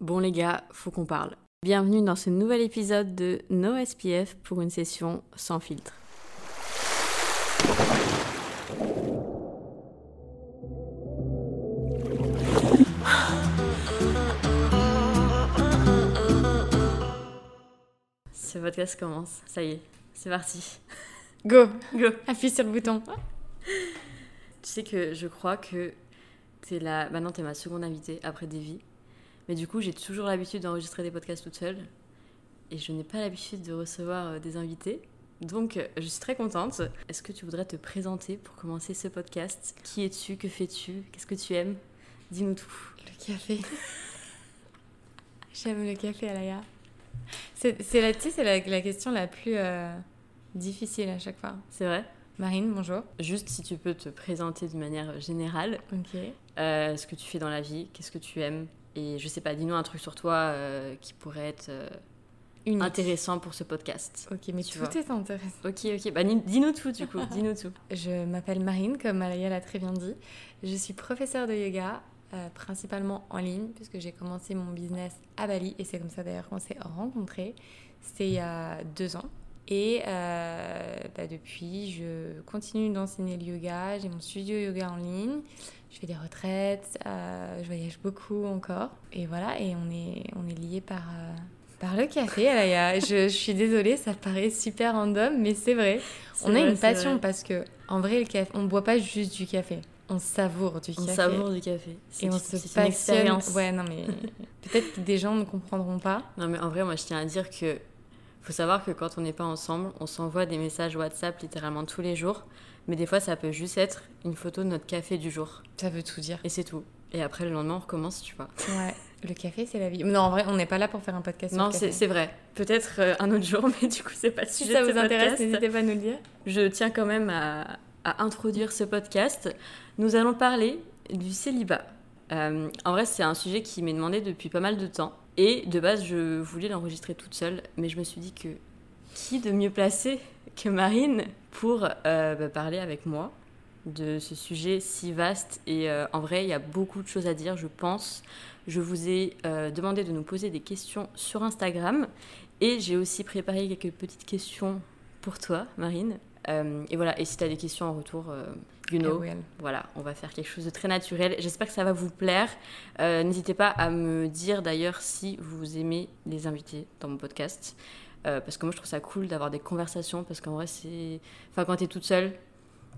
Bon les gars, faut qu'on parle. Bienvenue dans ce nouvel épisode de No SPF pour une session sans filtre. Ce podcast commence, ça y est, c'est parti. Go Go Appuie sur le bouton. Tu sais que je crois que t'es la... Maintenant, t'es ma seconde invitée après Davy. Mais du coup, j'ai toujours l'habitude d'enregistrer des podcasts toute seule. Et je n'ai pas l'habitude de recevoir euh, des invités. Donc, euh, je suis très contente. Est-ce que tu voudrais te présenter pour commencer ce podcast? Qui es-tu? Que fais-tu? Qu'est-ce que tu aimes? Dis-nous tout. Le café. J'aime le café, Alaya. C'est la, c'est la, la question la plus euh, difficile à chaque fois. C'est vrai? Marine, bonjour. Juste si tu peux te présenter d'une manière générale, Ok. euh, ce que tu fais dans la vie, qu'est-ce que tu aimes? Et je sais pas, dis-nous un truc sur toi euh, qui pourrait être euh, intéressant pour ce podcast. Ok, mais Tu tout vois. est intéressant. Ok, ok, bah dis-nous tout du coup, dis-nous tout. Je m'appelle Marine, comme Alaya l'a très bien dit. Je suis professeure de yoga, euh, principalement en ligne, puisque j'ai commencé mon business à Bali, et c'est comme ça d'ailleurs qu'on s'est rencontrés. C'était il y a deux ans. Et euh, bah, depuis, je continue d'enseigner le yoga. J'ai mon studio yoga en ligne. Je fais des retraites. euh, je voyage beaucoup encore. Et voilà, et on est, on est liés par, euh, par le café. Alaya. Je, je suis désolée, ça paraît super random, mais c'est vrai. On a une passion vrai. parce que, en vrai, le café, on boit pas juste du café. On savoure du On café. savoure du café. Et on se passionne. Ouais, non, mais peut-être que des gens ne comprendront pas. Non mais en vrai, moi je tiens à dire que faut savoir que quand on n'est pas ensemble, on s'envoie des messages WhatsApp littéralement tous les jours. Mais des fois, ça peut juste être une photo de notre café du jour. Ça veut tout dire. Et c'est tout. Et après, le lendemain, on recommence, tu vois. Ouais, le café, c'est la vie. Non, en vrai, on n'est pas là pour faire un podcast Non, c'est vrai. Peut-être euh, un autre jour, mais du coup, c'est pas le Si sujet ça de vous intéresse, n'hésitez pas à nous le dire. Je tiens quand même à, à introduire ce podcast. Nous allons parler du célibat. Euh, en vrai, c'est un sujet qui m'est demandé depuis pas mal de temps. Et de base, je voulais l'enregistrer toute seule, mais je me suis dit que qui de mieux placé que Marine pour euh, bah, parler avec moi de ce sujet si vaste. Et euh, en vrai, il y a beaucoup de choses à dire, je pense. Je vous ai euh, demandé de nous poser des questions sur Instagram. Et j'ai aussi préparé quelques petites questions pour toi, Marine. Euh, et voilà, et si tu as des questions en retour, euh, you know, voilà, on va faire quelque chose de très naturel. J'espère que ça va vous plaire. Euh, N'hésitez pas à me dire d'ailleurs si vous aimez les invités dans mon podcast. Euh, parce que moi, je trouve ça cool d'avoir des conversations. Parce qu'en vrai, c'est. Enfin, quand t'es toute seule,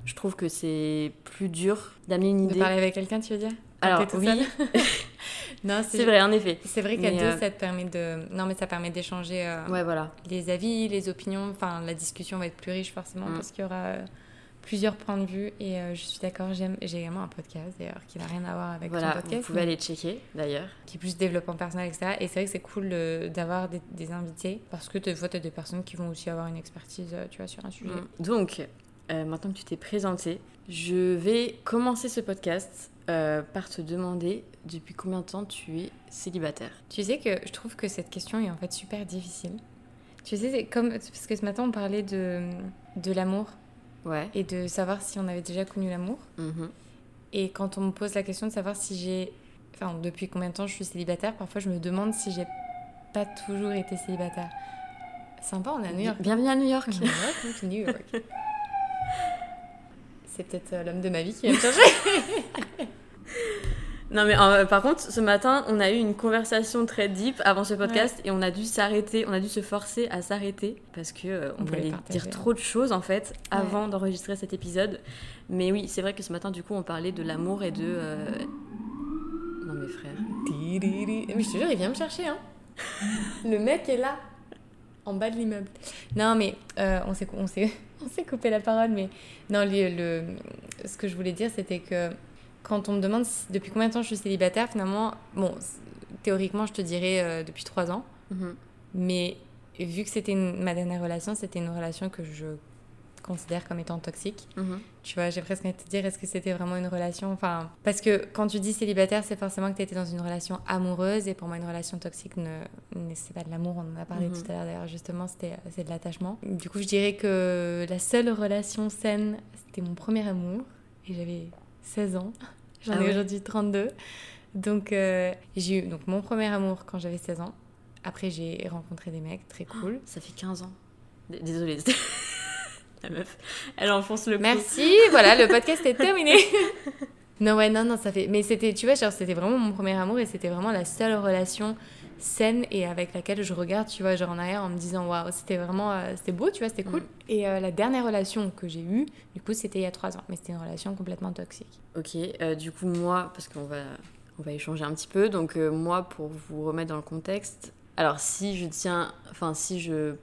je trouve que c'est plus dur d'amener une De idée. parler avec quelqu'un, tu veux dire Alors, oui, Non, c'est vrai, en effet. C'est vrai qu'à deux, euh, ça te permet de. Non, mais ça permet d'échanger euh, Ouais, voilà. les avis, les opinions. Enfin, la discussion va être plus riche forcément Mm. parce qu'il y aura euh, plusieurs points de vue. Et je suis d'accord, j'aime. J'ai également un podcast d'ailleurs qui n'a rien à voir avec Voilà, ton podcast. vous pouvez mais aller checker d'ailleurs. Qui est plus développement personnel, etc. Et c'est vrai que c'est cool de- d'avoir des, des invités parce que des fois, tu as des personnes qui vont aussi avoir une expertise, tu vois, sur un sujet. Mm. Donc, euh, maintenant que tu t'es présenté, je vais commencer ce podcast euh, par te demander depuis combien de temps tu es célibataire. Tu sais que je trouve que cette question est en fait super difficile. Tu sais, c'est comme. Parce que ce matin, on parlait de, de l'amour Ouais. et de savoir si on avait déjà connu l'amour. Mhm. Et quand on me pose la question de savoir si j'ai. Enfin, depuis combien de temps je suis célibataire, parfois je me demande si j'ai pas toujours été célibataire. Sympa, on est à New York. Bienvenue à York. New York. C'est peut-être euh, l'homme de ma vie qui va me chercher. non mais euh, par contre, ce matin, on a eu une conversation très deep avant ce podcast et on a dû s'arrêter, on a dû se forcer à s'arrêter parce que euh, on, On voulait partager. dire trop de choses en fait avant d'enregistrer cet épisode. Mais oui, c'est vrai que ce matin, du coup, on parlait de l'amour et de. euh, Non mais frère. Mais je te jure, il vient me chercher. Hein. Le mec est là, en bas de l'immeuble. Non, mais on s'est on s'est- s'est coupé la parole. Mais non, le, le- ce que je voulais dire, c'était que quand on me demande depuis combien de temps je suis célibataire, finalement, bon, théoriquement, je te dirais euh, depuis trois ans. Mhm. Mais vu que c'était ma dernière relation, c'était une relation que je considère comme étant toxique. Mhm. Tu vois, j'ai presque envie de te dire, est-ce que c'était vraiment une relation Enfin, parce que quand tu dis célibataire, c'est forcément que tu étais dans une relation amoureuse. Et pour moi, une relation toxique, ne, c'est pas de l'amour. On en a parlé mhm. tout à l'heure d'ailleurs, justement, c'était, c'est de l'attachement. Du coup, je dirais que la seule relation saine, c'était mon premier amour. Et j'avais 16 ans. J'en ah ai aujourd'hui 32. Donc, euh, j'ai eu donc, mon premier amour quand j'avais 16 ans. Après, j'ai rencontré des mecs très cool. ça fait 15 ans. Désolée. La meuf, elle enfonce le Merci, voilà, le podcast est terminé. non, ouais, non, non, ça fait. Mais c'était, tu vois, genre, c'était vraiment mon premier amour et c'était vraiment la seule relation saine et avec laquelle je regarde, tu vois, genre en arrière en me disant, waouh, c'était vraiment, euh, c'était beau, tu vois, c'était cool. Mm. Et euh, la dernière relation que j'ai eue, du coup, c'était il y a trois ans, mais c'était une relation complètement toxique. Ok, euh, du coup, moi, parce qu'on va, on va échanger un petit peu, donc moi, pour vous remettre dans le contexte, alors si je tiens, enfin, si je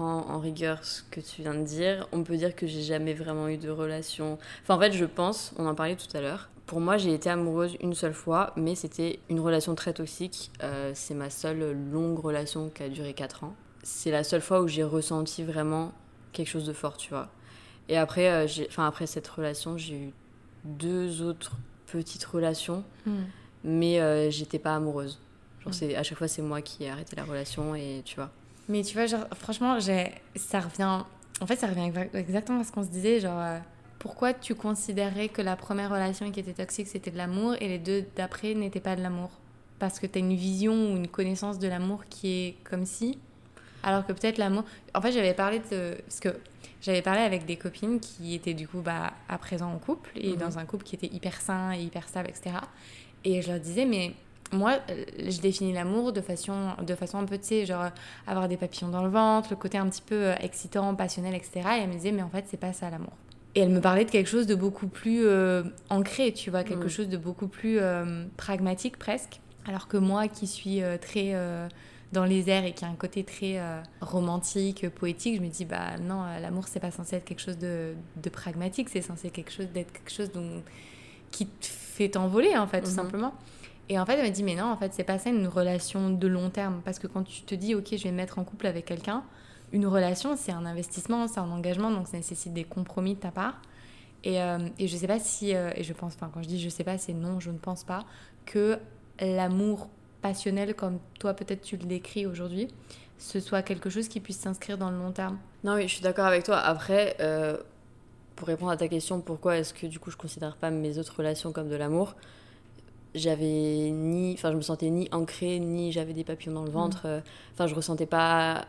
en rigueur ce que tu viens de dire, on peut dire que j'ai jamais vraiment eu de relation. Enfin, en fait, je pense, on en parlait tout à l'heure. Pour moi, j'ai été amoureuse une seule fois, mais c'était une relation très toxique. Euh, c'est ma seule longue relation qui a duré 4 ans. C'est la seule fois où j'ai ressenti vraiment quelque chose de fort, tu vois. Et après, euh, enfin, après cette relation, j'ai eu deux autres petites relations, hmm. mais euh, j'étais pas amoureuse. Genre, hmm. à chaque fois, c'est moi qui ai arrêté la relation et tu vois. Mais tu vois, genre, franchement, ça revient. En fait, ça revient exactement à ce qu'on se disait. Genre, euh, pourquoi tu considérais que la première relation qui était toxique, c'était de l'amour et les deux d'après n'étaient pas de l'amour? Parce que tu as une vision ou une connaissance de l'amour qui est comme si. Alors que peut-être l'amour. En fait, j'avais parlé de. Parce que j'avais parlé avec des copines qui étaient du coup bah, à présent en couple et mhm. dans un couple qui était hyper sain et hyper stable, etc. Et je leur disais, mais moi, euh, je définis l'amour de façon, de façon un peu, tu sais, genre avoir des papillons dans le ventre, le côté un petit peu euh, excitant, passionnel, etc. Et elle me disait, mais en fait, c'est pas ça l'amour. Et elle me parlait de quelque chose de beaucoup plus euh, ancré, tu vois, quelque mm. chose de beaucoup plus pragmatique presque. Alors que moi, qui suis très dans les airs et qui a un côté très romantique, poétique, je me dis, bah non, l'amour, c'est pas censé être quelque chose de, de pragmatique, c'est censé quelque chose d'être quelque chose dont, qui te fait t'envoler, en fait, tout mm-hmm. simplement. Et en fait, elle m'a dit, mais non, en fait, c'est pas ça une relation de long terme. Parce que quand tu te dis, ok, je vais me mettre en couple avec quelqu'un, une relation, c'est un investissement, c'est un engagement, donc ça nécessite des compromis de ta part. Et, euh, je sais pas si, euh, et je pense, enfin, quand je dis je sais pas, c'est non, je ne pense pas que l'amour passionnel, comme toi peut-être tu le décris aujourd'hui, ce soit quelque chose qui puisse s'inscrire dans le long terme. Non, oui, je suis d'accord avec toi. Après, euh, pour répondre à ta question, pourquoi est-ce que du coup je considère pas mes autres relations comme de l'amour j'avais ni enfin je me sentais ni ancrée ni j'avais des papillons dans le ventre mm. euh, enfin je ressentais pas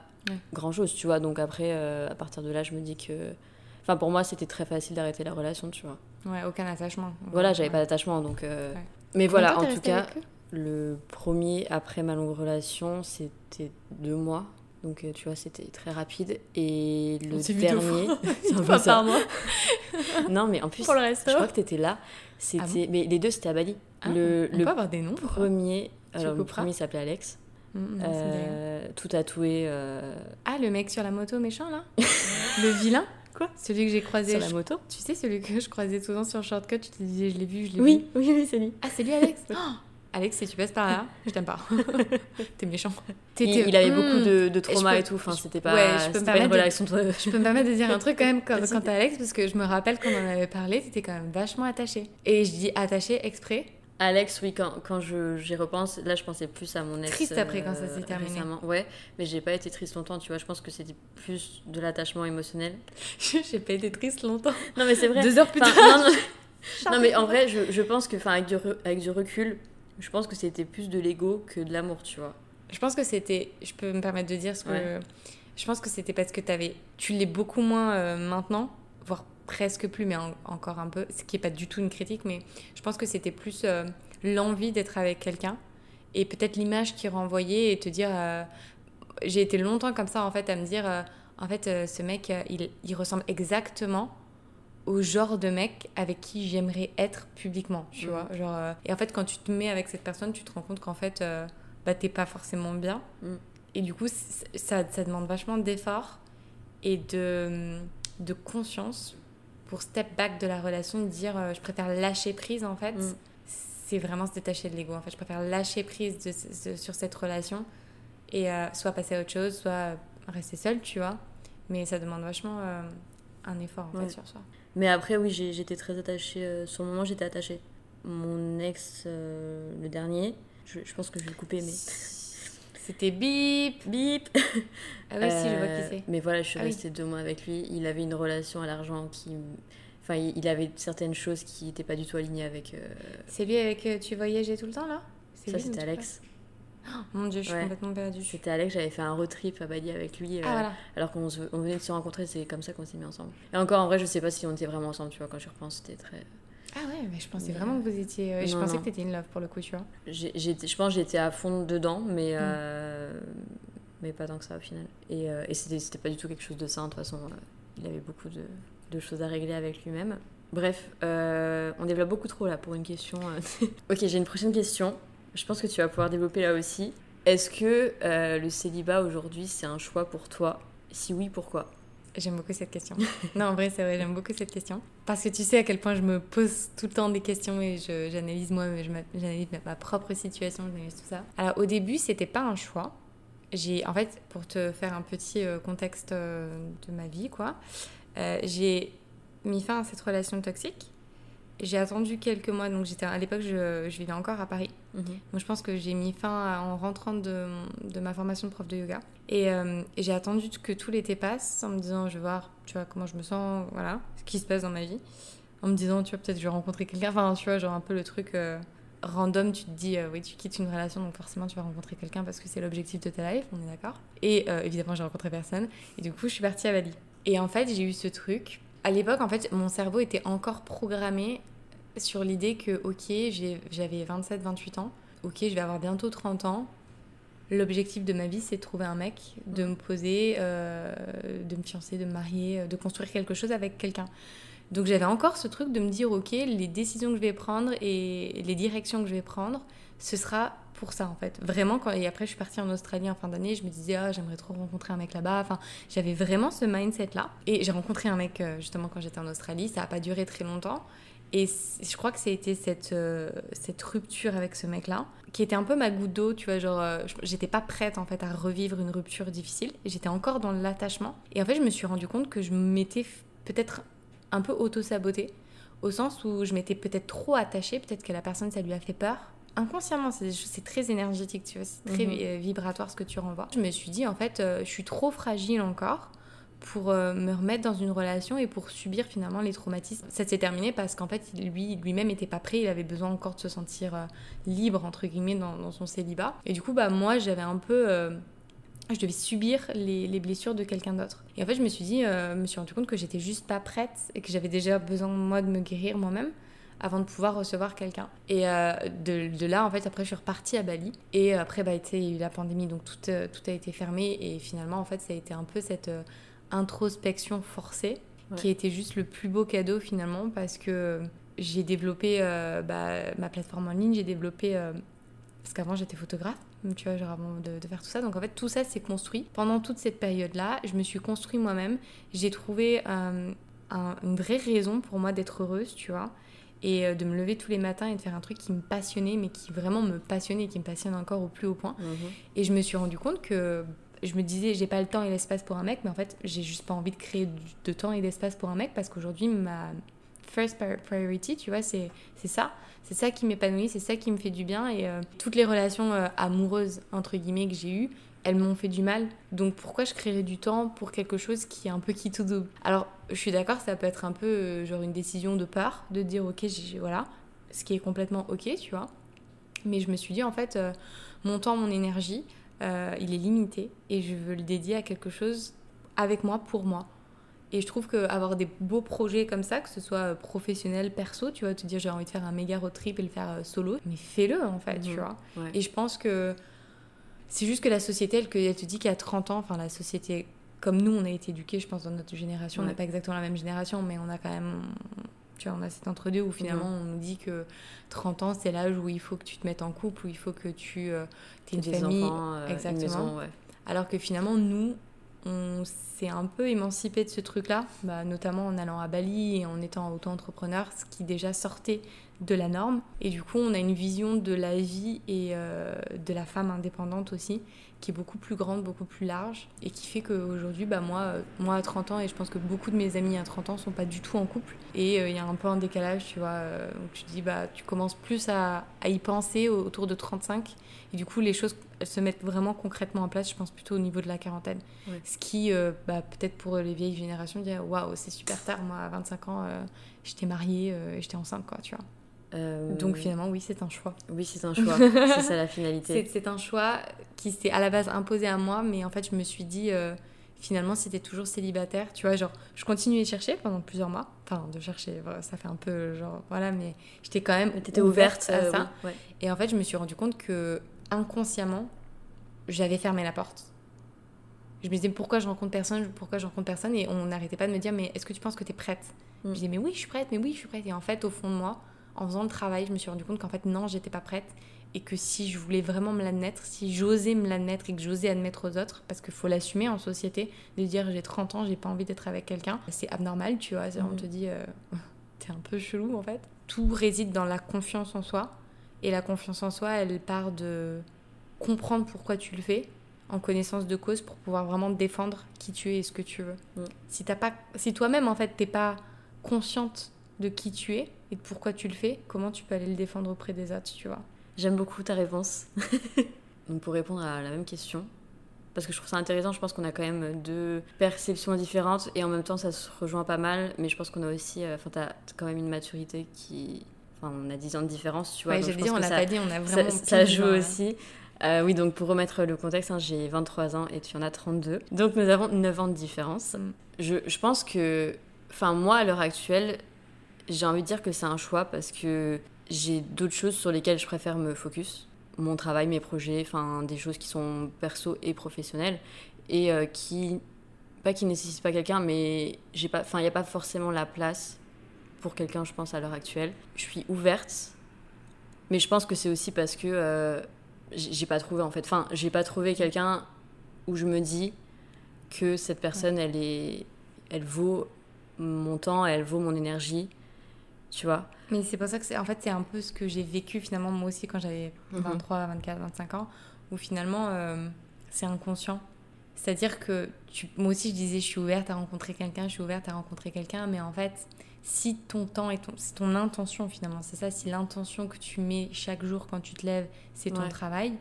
grand chose tu vois. Donc après euh, à partir de là je me dis que enfin pour moi c'était très facile d'arrêter la relation tu vois. Ouais aucun attachement. Voilà j'avais pas d'attachement donc euh, mais voilà en tout cas le premier après ma longue relation c'était deux mois. Donc tu vois c'était très rapide. Et le dernier c'est un peu ça. non mais en plus je crois que t'étais là. C'était ah mais les deux c'était à Bali ah, le, on le peut avoir des noms premier, alors le premier s'appelait Alex. Mm, mm, euh, tout tatoué. Euh... Ah, le mec sur la moto méchant là Le vilain Quoi Celui que j'ai croisé. Sur la moto Tu sais, celui que je croisais souvent sur Shortcut, tu te disais, je l'ai vu, je l'ai oui, vu. Oui, oui, c'est lui. Ah, c'est lui, Alex oh Alex, si tu passes par là, je t'aime pas. T'es méchant. Il, il, avait beaucoup de, de trauma et, tout. Enfin, c'était pas, ouais, je peux pas une relation. De... Je peux me permettre de dire un truc quand même quand, quand t'es Alex, parce que je me rappelle qu'on en avait parlé, t'étais quand même vachement attaché. Et je dis attaché exprès Alex, oui, quand, quand j'y repense, là je pensais plus à mon ex. Triste après quand ça s'est euh, terminé. Ouais, mais j'ai pas été triste longtemps, tu vois. Je pense que c'était plus de l'attachement émotionnel. j'ai pas été triste longtemps. Non, mais c'est vrai. Deux heures plus tard. Non, mais en vrai, je, je pense que, avec du, avec du recul, je pense que c'était plus de l'ego que de l'amour, tu vois. Je pense que c'était. Je peux me permettre de dire ce que. Je pense que c'était parce que avais, tu l'es beaucoup moins euh, maintenant, presque plus, mais encore un peu, ce qui n'est pas du tout une critique, mais je pense que c'était plus euh, l'envie d'être avec quelqu'un et peut-être l'image qui renvoyait et te dire. Euh, j'ai été longtemps comme ça en fait à me dire, euh, en fait, ce mec, il, il, ressemble exactement au genre de mec avec qui j'aimerais être publiquement, tu mmh. vois. Genre, et en fait, quand tu te mets avec cette personne, tu te rends compte qu'en fait, bah, t'es pas forcément bien. Mmh. Et du coup, ça, ça demande vachement d'efforts et de, de conscience pour step back de la relation, dire euh, je préfère lâcher prise en fait. Mm. C'est vraiment se détacher de l'ego en fait. Je préfère lâcher prise de- de- sur cette relation et euh, soit passer à autre chose, soit euh, rester seule, tu vois. Mais ça demande vachement euh, un effort en Ouais. fait sur soi. Mais après, oui, j'étais très attachée. sur le moment, j'étais attachée. Mon ex, le dernier, je, je pense que je vais le couper, mais. C'était bip Bip Ah oui, si, je vois Euh, qui c'est. Mais voilà, je suis Ah oui. restée deux mois avec lui. Il avait une relation à l'argent qui. Enfin, il avait certaines choses qui n'étaient pas du tout alignées avec. euh, C'est lui avec euh, tu voyageais tout le temps là? C'est Ça, c'était Alex. parles Mon dieu, je suis Ouais. complètement perdue. C'était Alex, j'avais fait un road trip à Bali avec lui. euh, Ah voilà. Alors qu'on venait de se rencontrer, c'est comme ça qu'on s'est mis ensemble. Et encore, en vrai, je sais pas si on était vraiment ensemble, tu vois, quand je repense, c'était très. Ah ouais, mais je pensais Mais- vraiment que vous étiez. euh, je Non, pensais non. que t'étais in love pour le coup, tu vois. Je pense que j'étais à fond dedans, Mm. mais, euh, mais pas tant que ça au final. Et, euh, et c'était pas du tout quelque chose de ça, de toute façon, il avait beaucoup de, de choses à régler avec lui-même. Bref, euh, on développe beaucoup trop là pour une question. ok, j'ai une prochaine question. Je pense que tu vas pouvoir développer là aussi. Est-ce que euh, le célibat aujourd'hui c'est un choix pour toi? Si oui, pourquoi? J'aime beaucoup cette question. non, en vrai, c'est vrai, j'aime beaucoup cette question. Parce que tu sais à quel point je me pose tout le temps des questions et j'analyse moi, je m'a- j'analyse ma, ma propre situation, j'analyse tout ça. Alors au début, c'était pas un choix. J'ai, en fait, pour te faire un petit euh, contexte euh, de ma vie, quoi, euh, j'ai mis fin à cette relation toxique. J'ai attendu quelques mois, donc j'étais à l'époque, je, je vivais encore à Paris. Donc je pense que j'ai mis fin à- en rentrant de, de ma formation de prof de yoga. Et, euh, et j'ai attendu que tout l'été passe en me disant je vais voir tu vois comment je me sens, voilà, ce qui se passe dans ma vie. En me disant tu vois peut-être je vais rencontrer quelqu'un, enfin tu vois genre un peu le truc euh, random, tu te dis euh, oui tu quittes une relation donc forcément tu vas rencontrer quelqu'un parce que c'est l'objectif de ta life, on est d'accord. Et évidemment j'ai rencontré personne et du coup je suis partie à Bali. Et en fait j'ai eu ce truc. À l'époque en fait mon cerveau était encore programmé sur l'idée que ok j'avais 27-28 ans, ok je vais avoir bientôt 30 ans, l'objectif de ma vie c'est de trouver un mec, de me poser, euh, de me fiancer, de me marier, euh, de construire quelque chose avec quelqu'un. Donc j'avais encore ce truc de me dire ok les décisions que je vais prendre et les directions que je vais prendre, ce sera pour ça en fait. Vraiment quand et après je suis partie en Australie en fin d'année, je me disais ah j'aimerais trop rencontrer un mec là-bas. Enfin j'avais vraiment ce mindset là et j'ai rencontré un mec euh, justement quand j'étais en Australie. Ça a pas duré très longtemps. Et je crois que c'était cette, euh, cette rupture avec ce mec-là, qui était un peu ma goutte d'eau, tu vois, genre, euh, j'étais pas prête en fait à revivre une rupture difficile, j'étais encore dans l'attachement. Et en fait, je me suis rendu compte que je m'étais peut-être un peu auto-sabotée, au sens où je m'étais peut-être trop attachée, peut-être que la personne, ça lui a fait peur. Inconsciemment, c'est très énergétique, tu vois, c'est très Mhm. vibratoire ce que tu renvoies. Je me suis dit, en fait, euh, je suis trop fragile encore pour euh, me remettre dans une relation et pour subir finalement les traumatismes. Ça s'est terminé parce qu'en fait, lui, lui-même n'était pas prêt, il avait besoin encore de se sentir euh, libre, entre guillemets, dans, son célibat. Et du coup, bah, moi, j'avais un peu... euh, je devais subir les, les blessures de quelqu'un d'autre. Et en fait, je me suis dit, je me suis rendu compte que j'étais juste pas prête et que j'avais déjà besoin, moi, de me guérir moi-même avant de pouvoir recevoir quelqu'un. Et de, là, en fait, après, je suis repartie à Bali. Et après, bah, il y a eu la pandémie, donc tout, tout a été fermé. Et finalement, en fait, ça a été un peu cette introspection forcée Ouais. qui a été juste le plus beau cadeau finalement parce que j'ai développé euh, bah, ma plateforme en ligne, j'ai développé... euh, parce qu'avant j'étais photographe, tu vois, genre avant de, de faire tout ça. Donc en fait tout ça s'est construit. Pendant toute cette période-là, je me suis construit moi-même. J'ai trouvé euh, un- une vraie raison pour moi d'être heureuse, tu vois. Et de me lever tous les matins et de faire un truc qui me passionnait, mais qui vraiment me passionnait et qui me passionne encore au plus haut point. Mhm. Et je me suis rendu compte que je me disais, j'ai pas le temps et l'espace pour un mec, mais en fait, j'ai juste pas envie de créer de temps et d'espace pour un mec parce qu'aujourd'hui, ma first pri- priority, tu vois, c'est ça. C'est ça qui m'épanouit, c'est ça qui me fait du bien. Et euh, toutes les relations euh, amoureuses, entre guillemets, que j'ai eues, elles m'ont fait du mal. Donc pourquoi je créerais du temps pour quelque chose qui est un peu qui tout double Alors, je suis d'accord, ça peut être un peu euh, genre une décision de peur, de dire, ok, voilà, ce qui est complètement ok, tu vois. Mais je me suis dit, en fait, mon temps, mon énergie, euh, il est limité et je veux le dédier à quelque chose avec moi, pour moi. Et je trouve qu'avoir des beaux projets comme ça, que ce soit euh, professionnel, perso, tu vois, te dire j'ai envie de faire un méga road trip et le faire euh, solo, mais fais-le en fait, tu Mhm. vois. Ouais. Et je pense que c'est juste que la société, elle, elle te dit qu'à 30 ans, enfin la société, comme nous, on a été éduqués, je pense, dans notre génération, on n'est pas exactement la même génération, mais on a quand même, tu vois, on a cet entre-deux où finalement Mhm. on nous dit que 30 ans, c'est l'âge où il faut que tu te mettes en couple, où il faut que tu euh, aies une Des famille. enfants, euh, une exactement. maison, ouais. Alors que finalement, nous, on s'est un peu émancipé de ce truc-là, bah, notamment en allant à Bali et en étant auto-entrepreneur, ce qui déjà sortait de la norme. Et du coup, on a une vision de la vie et euh, de la femme indépendante aussi, qui est beaucoup plus grande, beaucoup plus large, et qui fait qu'aujourd'hui, bah, moi, euh, moi à 30 ans, et je pense que beaucoup de mes amis à 30 ans sont pas du tout en couple, et euh, il y a un peu un décalage, tu vois, où tu dis, bah, tu commences plus à, à y penser autour de 35, et du coup, les choses se mettent vraiment concrètement en place, je pense plutôt au niveau de la quarantaine. Ce qui, bah, peut-être pour les vieilles générations, dire waouh, c'est super tard, moi à 25 ans, j'étais mariée, et j'étais enceinte, quoi, tu vois. Euh, Donc finalement, oui, c'est un choix. Oui, c'est un choix. c'est ça la finalité. C'est un choix qui s'est à la base imposé à moi, mais en fait, je me suis dit, euh, finalement, c'était toujours célibataire. Tu vois, genre, je continuais de chercher pendant plusieurs mois. Enfin, de chercher, ça fait un peu genre, voilà, mais j'étais quand même étais ouverte, à euh, ça. Et en fait, je me suis rendu compte que inconsciemment, j'avais fermé la porte. Je me disais pourquoi je rencontre personne, pourquoi je rencontre personne, et on n'arrêtait pas de me dire mais est-ce que tu penses que tu es prête mm. Je disais mais oui, je suis prête, mais oui, je suis prête. Et en fait, au fond de moi, en faisant le travail, je me suis rendu compte qu'en fait, non, j'étais pas prête. Et que si je voulais vraiment me l'admettre, si j'osais me l'admettre et que j'osais admettre aux autres, parce qu'il faut l'assumer en société, de dire j'ai 30 ans, j'ai pas envie d'être avec quelqu'un, c'est abnormal, tu vois. On mhm. te dit, euh, t'es un peu chelou en fait. Tout réside dans la confiance en soi. Et la confiance en soi, elle part de comprendre pourquoi tu le fais, en connaissance de cause, pour pouvoir vraiment défendre qui tu es et ce que tu veux. Mhm. Si, pas, si toi-même, en fait, t'es pas consciente de qui tu es et pourquoi tu le fais, comment tu peux aller le défendre auprès des autres, tu vois? J'aime beaucoup ta réponse. Donc pour répondre à la même question, parce que je trouve ça intéressant, je pense qu'on a quand même deux perceptions différentes et en même temps ça se rejoint pas mal, mais je pense qu'on a aussi, euh, enfin tu as quand même une maturité qui, enfin on a 10 ans de différence, tu vois. Ouais, j'ai dit, on l'a pas dit, on a vraiment. Ça, joue aussi. Euh, oui, donc pour remettre le contexte, hein, j'ai 23 ans et tu en as 32. Donc nous avons 9 ans de différence. Mm. Je, je pense que, enfin moi à l'heure actuelle, j'ai envie de dire que c'est un choix parce que j'ai d'autres choses sur lesquelles je préfère me focus. Mon travail, mes projets, enfin des choses qui sont perso et professionnelles et euh, qui pas qui nécessitent pas quelqu'un mais j'ai pas enfin il n'y a pas forcément la place pour quelqu'un je pense à l'heure actuelle. Je suis ouverte mais je pense que c'est aussi parce que euh, j'ai pas trouvé en fait enfin j'ai pas trouvé quelqu'un où je me dis que cette personne elle est elle vaut mon temps, elle vaut mon énergie tu vois. Mais c'est pour ça que c'est en fait c'est un peu ce que j'ai vécu finalement moi aussi quand j'avais 23, 24, 25 ans où finalement euh, c'est inconscient. C'est-à-dire que tu, moi aussi je disais je suis ouverte à rencontrer quelqu'un, je suis ouverte à rencontrer quelqu'un mais en fait si ton temps et ton, c'est ton intention finalement, c'est ça, si l'intention que tu mets chaque jour quand tu te lèves, c'est ton travail,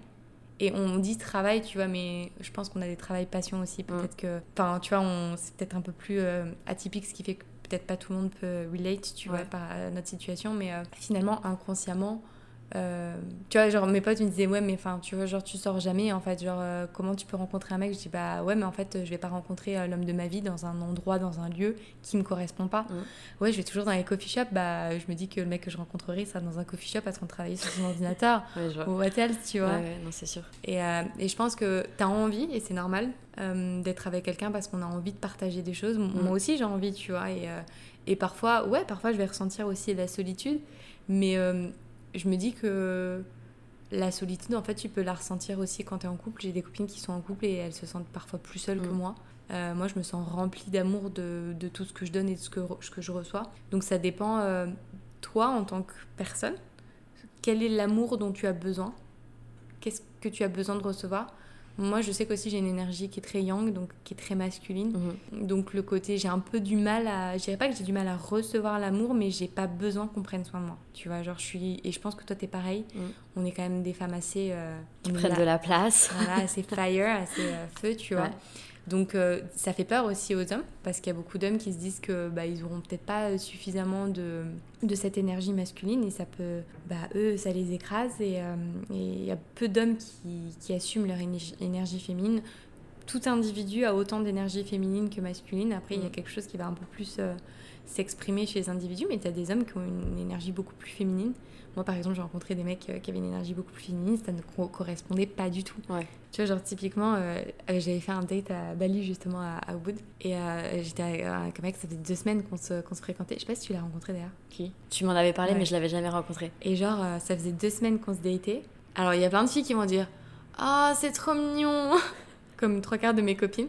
et on dit travail, tu vois, mais je pense qu'on a des travails passion aussi. Peut-être que. Enfin, tu vois, c'est peut-être un peu plus euh, atypique, ce qui fait que peut-être pas tout le monde peut relate, tu vois, par notre situation, mais euh, finalement, inconsciemment, euh, tu vois, genre mes potes me disaient, ouais, mais enfin, tu vois, genre tu sors jamais, en fait, genre euh, comment tu peux rencontrer un mec? Je dis, bah ouais, mais en fait, je vais pas rencontrer l'homme de ma vie dans un endroit, dans un lieu qui me correspond pas. Mm. Ouais, je vais toujours dans les coffee shops, bah je me dis que le mec que je rencontrerai sera dans un coffee shop en train de travailler sur son ordinateur ou hôtel, tu vois. Ouais, non, c'est sûr. Et, et, je pense que tu as envie, et c'est normal, d'être avec quelqu'un parce qu'on a envie de partager des choses. Mm. Moi aussi, j'ai envie, tu vois, et, et parfois, ouais, parfois je vais ressentir aussi la solitude, mais je me dis que la solitude, en fait, tu peux la ressentir aussi quand tu es en couple. J'ai des copines qui sont en couple et elles se sentent parfois plus seules que mm. moi. Euh, moi, je me sens remplie d'amour de, de, tout ce que je donne et de ce que, ce que je reçois. Donc, ça dépend, euh, toi, en tant que personne, quel est l'amour dont tu as besoin? Qu'est-ce que tu as besoin de recevoir? Moi, je sais qu'aussi j'ai une énergie qui est très yang, donc qui est très masculine. Mhm. Donc le côté, j'ai un peu du mal à, je dirais pas que j'ai du mal à recevoir l'amour, mais j'ai pas besoin qu'on prenne soin de moi. Tu vois, genre je suis, et je pense que toi t'es pareil. Mhm. On est quand même des femmes assez euh, qui prennent de la place, voilà, assez fire, assez euh, feu, tu vois. Donc euh, ça fait peur aussi aux hommes parce qu'il y a beaucoup d'hommes qui se disent que bah, ils auront peut-être pas suffisamment de, de cette énergie masculine et ça peut bah, eux ça les écrase et euh, il y a peu d'hommes qui, qui, assument leur énergie féminine. Tout individu a autant d'énergie féminine que masculine. Après, il y a mm. quelque chose qui va un peu plus euh, s'exprimer chez les individus, mais tu as des hommes qui ont une énergie beaucoup plus féminine. Moi, par exemple, j'ai rencontré des mecs euh, qui avaient une énergie beaucoup plus féminine, ça ne correspondait pas du tout. Ouais. Tu vois, genre, typiquement, euh, euh, j'avais fait un date à Bali, justement, à, à Ubud, et j'étais avec un mec, ça fait deux semaines qu'on se, se, fréquentait. Je sais pas si tu l'as rencontré d'ailleurs. Qui Tu m'en avais parlé, mais je l'avais jamais rencontré. Et genre, ça faisait deux semaines qu'on se datait. Alors, il y a plein de filles qui vont dire Ah, oh, c'est trop mignon Comme trois quarts de mes copines.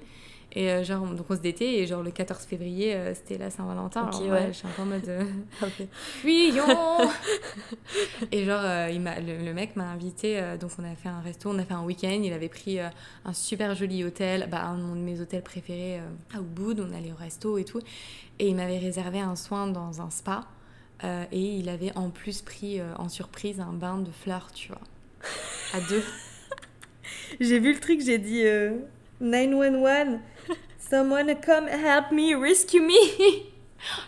Et euh, genre, donc on se détait, et genre le 14 février, euh, c'était la Saint-Valentin. Ok, Alors, ouais. Je suis un peu en mode. euh, Fuyons Et genre, euh, il m'a, le, le mec m'a invité, donc on a fait un resto, on a fait un week-end. Il avait pris un super joli hôtel, bah, un de mes hôtels préférés à Ubud. On allait au resto et tout. Et il m'avait réservé un soin dans un spa. et il avait en plus pris en surprise un bain de fleurs, tu vois. À deux. J'ai vu le truc, j'ai dit euh, 911, someone come help me, rescue me.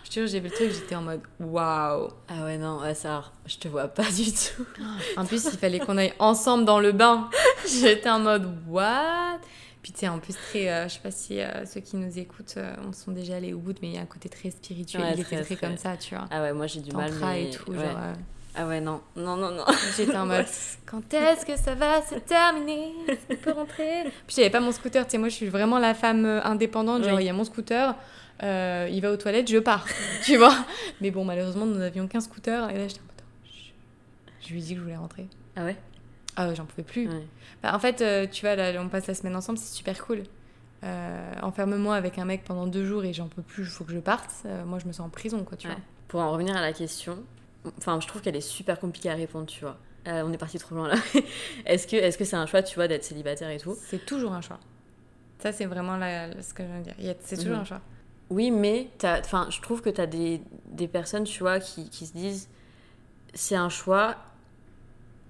Je te jure, j'ai vu le truc, j'étais en mode waouh. Ah ouais, non, ça, je te vois pas du tout. En plus, il fallait qu'on aille ensemble dans le bain. J'étais en mode what? Puis tu sais, en plus, très, euh, je sais pas si euh, ceux qui nous écoutent euh, on sont déjà allés au bout, mais il y a un côté très spirituel. Ouais, il très, était très, très. comme ça, tu vois. Ah ouais, moi j'ai du mal. Mais... et tout. ouais. Genre, euh, Ah ouais, non, non, non, non. j'étais en mode quand est-ce que ça va se terminer? Qu'on peut rentrer? Puis j'avais pas mon scooter, tu sais, moi je suis vraiment la femme euh, indépendante. Genre, Oui. il y a mon scooter. euh, il va aux toilettes, je pars, tu vois? Mais bon, malheureusement, nous n'avions qu'un scooter. Et là, j'étais en mode, chut. je lui ai dit que je voulais rentrer. Ah ouais? Ah ouais, j'en pouvais plus. Ouais. Bah, en fait, euh, tu vois, là, on passe la semaine ensemble, c'est super cool. Euh, Enferme-moi avec un mec pendant deux jours et j'en peux plus, il faut que je parte. Moi, je me sens en prison, quoi, tu Ouais. vois. Pour en revenir à la question, enfin, je trouve qu'elle est super compliquée à répondre, tu vois. Euh, on est parti trop loin là. est-ce que est-ce que c'est un choix, tu vois, d'être célibataire et tout C'est toujours un choix. Ça, c'est vraiment la- ce que je veux dire. Il y a- C'est toujours Mhm. un choix. Oui, mais enfin, je trouve que tu as des, des personnes, tu vois, qui, qui se disent c'est un choix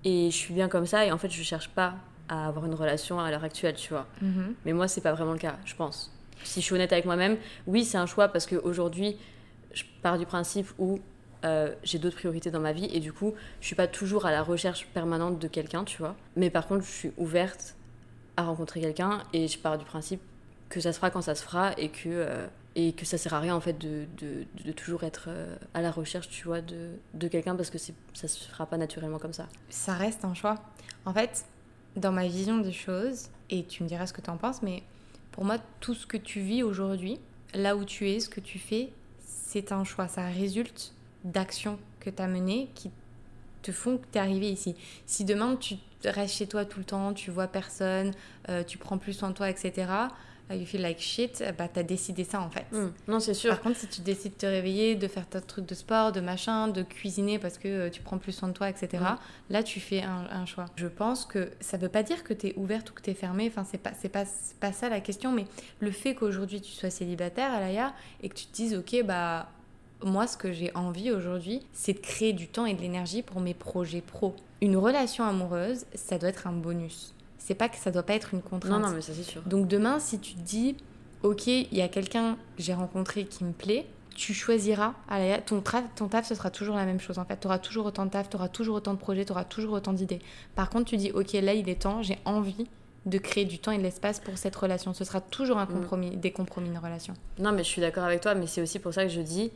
et je suis bien comme ça et en fait je cherche pas à avoir une relation à l'heure actuelle, tu vois. Mhm. Mais moi, c'est pas vraiment le cas, je pense. Si je suis honnête avec moi-même, oui, c'est un choix parce qu'aujourd'hui, je pars du principe où euh, j'ai d'autres priorités dans ma vie et du coup, je suis pas toujours à la recherche permanente de quelqu'un, tu vois. Mais par contre, je suis ouverte à rencontrer quelqu'un et je pars du principe que ça se fera quand ça se fera et que, euh, et que ça sert à rien en fait de, de, de toujours être euh, à la recherche, tu vois, de, de quelqu'un parce que ça se fera pas naturellement comme ça. Ça reste un choix. En fait, dans ma vision des choses, et tu me diras ce que tu en penses, mais pour moi, tout ce que tu vis aujourd'hui, là où tu es, ce que tu fais, c'est un choix. Ça résulte d'actions que tu as menées qui te font que tu es arrivé ici. Si demain tu restes chez toi tout le temps, tu vois personne, euh, tu prends plus soin de toi, etc., euh, you feel like shit, euh, bah t'as décidé ça en fait. Hmm. Non, c'est sûr. Par contre, si tu décides de te réveiller, de faire tas de trucs de sport, de machin, de cuisiner parce que euh, tu prends plus soin de toi, etc., Mm. là, tu fais un, un choix. Je pense que ça veut pas dire que tu es ouverte ou que tu es fermée. Enfin, c'est pas, c'est pas, pas ça la question, mais le fait qu'aujourd'hui tu sois célibataire, Alaya, et que tu te dises, ok, bah. Moi, ce que j'ai envie aujourd'hui, c'est de créer du temps et de l'énergie pour mes projets pro. Une relation amoureuse, ça doit être un bonus. C'est pas que ça doit pas être une contrainte. Non, non, mais ça c'est sûr. Donc demain, si tu te dis, ok, il y a quelqu'un que j'ai rencontré qui me plaît, tu choisiras, ton, ton taf, ce sera toujours la même chose en fait. Tu auras toujours autant de taf, tu auras toujours autant de projets, tu auras toujours autant d'idées. Par contre, tu dis, ok, là, il est temps, j'ai envie de créer du temps et de l'espace pour cette relation. Ce sera toujours un Mm. compromis, des compromis, une relation. Non, mais je suis d'accord avec toi, mais c'est aussi pour ça que je dis,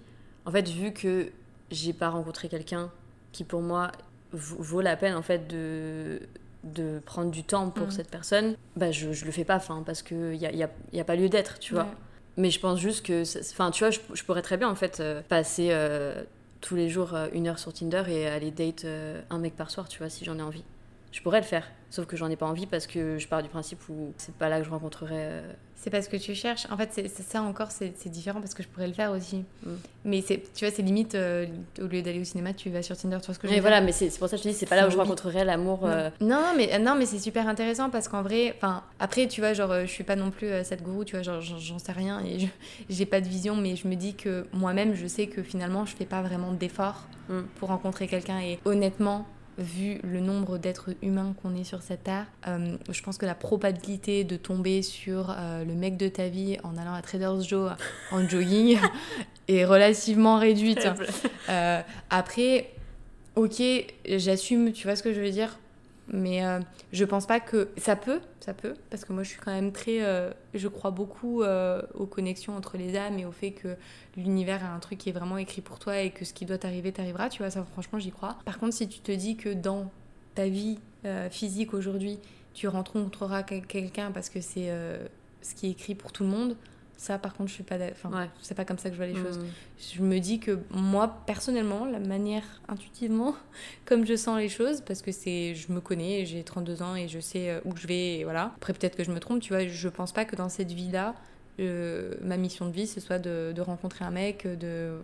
en fait, vu que j'ai pas rencontré quelqu'un qui pour moi vaut la peine en fait de de prendre du temps pour Mhm. cette personne, bah je, je le fais pas, enfin parce que y a, y a, y a pas lieu d'être, tu vois. Ouais. Mais je pense juste que, enfin tu vois, je, je pourrais très bien en fait euh, passer euh, tous les jours euh, une heure sur Tinder et aller date un mec par soir, tu vois, si j'en ai envie. Je pourrais le faire, sauf que j'en ai pas envie parce que je pars du principe où c'est pas là que je rencontrerai. Euh, C'est parce que tu cherches. En fait, c'est ça encore, c'est différent parce que je pourrais le faire aussi. Mm. Mais c'est, tu vois, c'est limite, euh, au lieu d'aller au cinéma, tu vas sur Tinder, tu vois ce que je veux Mais dire voilà, mais c'est pour ça que je te dis, c'est pas là où je Faut rencontrerai l'amour. euh, Non, non, mais, non, mais c'est super intéressant parce qu'en vrai, enfin, après, tu vois, genre, euh, je suis pas non plus euh, cette gourou, tu vois, genre, j'en sais rien et j'ai pas de vision, mais je me dis que moi-même, je sais que finalement, je fais pas vraiment d'efforts Mm. pour rencontrer quelqu'un et honnêtement, vu le nombre d'êtres humains qu'on est sur cette terre, euh, je pense que la probabilité de tomber sur euh, le mec de ta vie en allant à Trader Joe en jogging est relativement réduite. Euh, après, ok, j'assume, tu vois ce que je veux dire, mais euh, je pense pas que ça peut, ça peut, parce que moi je suis quand même très, euh, je crois beaucoup euh, aux connexions entre les âmes et au fait que l'univers a un truc qui est vraiment écrit pour toi et que ce qui doit t'arriver t'arrivera, tu vois, ça franchement j'y crois. Par contre, si tu te dis que dans ta vie physique aujourd'hui, tu rencontreras quel- quelqu'un parce que c'est ce qui est écrit pour tout le monde, ça par contre je suis pas, enfin, Ouais. c'est pas comme ça que je vois les choses Mm. je me dis que moi personnellement la manière intuitivement comme je sens les choses parce que c'est je me connais j'ai 32 ans et je sais euh, où je vais et voilà après peut-être que je me trompe tu vois je pense pas que dans cette vie là euh, ma mission de vie, ce soit de, de rencontrer un mec, de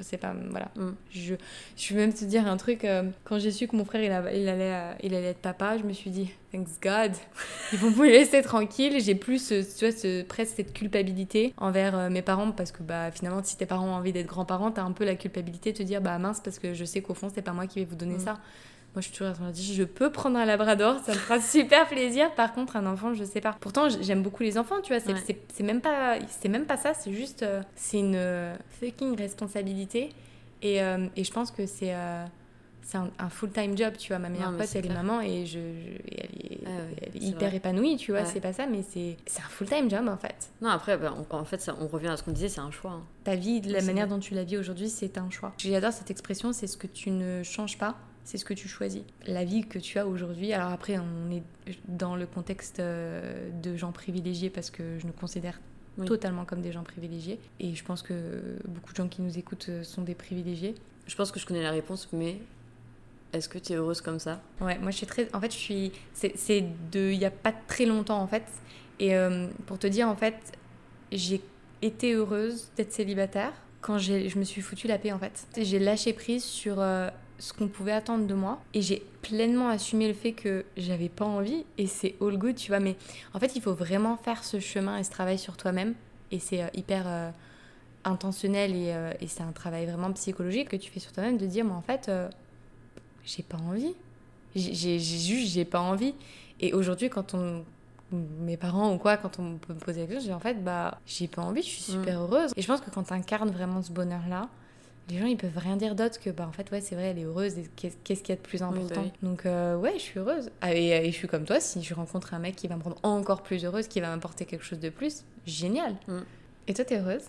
c'est pas voilà Mm. je je vais même te dire un truc euh, quand j'ai su que mon frère il, a- il allait euh, il allait être papa je me suis dit thanks God ils vont me laisser tranquille j'ai plus ce, tu vois ce, presque cette culpabilité envers euh, mes parents parce que bah finalement si tes parents ont envie d'être grands-parents t'as un peu la culpabilité de te dire bah mince parce que je sais qu'au fond c'est pas moi qui vais vous donner Mm. ça moi, je suis toujours de dire, je peux prendre un labrador, ça me fera super plaisir. Par contre, un enfant, je sais pas. Pourtant, j'aime beaucoup les enfants, tu vois. C'est Ouais. même pas, c'est même pas ça. C'est juste, euh, c'est une euh, fucking responsabilité. Et, euh, et je pense que c'est, euh, c'est un, un full-time job, tu vois. Ma meilleure mais pote, c'est elle est maman et je, je- et elle est, Ah elle est hyper vrai. épanouie, tu vois. Ouais. C'est pas ça, mais c'est, c'est un full-time job en fait. Non, après, bah, on- en fait, ça, on revient à ce qu'on disait, c'est un choix. hein. Ta vie, la manière vrai. dont tu la vis aujourd'hui, c'est un choix. J'adore cette expression, c'est ce que tu ne changes pas, c'est ce que tu choisis. La vie que tu as aujourd'hui, alors après, on est dans le contexte euh, de gens privilégiés parce que je nous considère Oui. totalement comme des gens privilégiés. Et je pense que beaucoup de gens qui nous écoutent euh, sont des privilégiés. Je pense que je connais la réponse, mais est-ce que tu es heureuse comme ça? Ouais, moi je suis très. En fait, je suis. C'est de. Il y a pas très longtemps en fait. Et euh, pour te dire, en fait, j'ai été heureuse d'être célibataire quand je me suis foutu la paix en fait. J'ai lâché prise sur euh, ce qu'on pouvait attendre de moi. Et j'ai pleinement assumé le fait que j'avais pas envie. Et c'est all good, tu vois. Mais en fait, il faut vraiment faire ce chemin et ce travail sur toi-même. Et c'est euh, hyper. euh, intentionnel et, euh, et c'est un travail vraiment psychologique que tu fais sur toi-même de dire mais en fait euh, j'ai pas envie. J'ai j'ai- j'ai juste j'ai pas envie. Et aujourd'hui quand on mes parents ou quoi quand on peut me poser la question je dis en fait bah j'ai pas envie je suis super heureuse. Et je pense que quand t'incarnes vraiment ce bonheur là les gens ils peuvent rien dire d'autre que bah en fait ouais c'est vrai elle est heureuse et qu'est- qu'est-ce qu'il y a de plus important oui. donc euh, ouais je suis heureuse Ah, et, et je suis comme toi si je rencontre un mec qui va me rendre encore plus heureuse qui va m'apporter quelque chose de plus génial Mm. et toi t'es heureuse?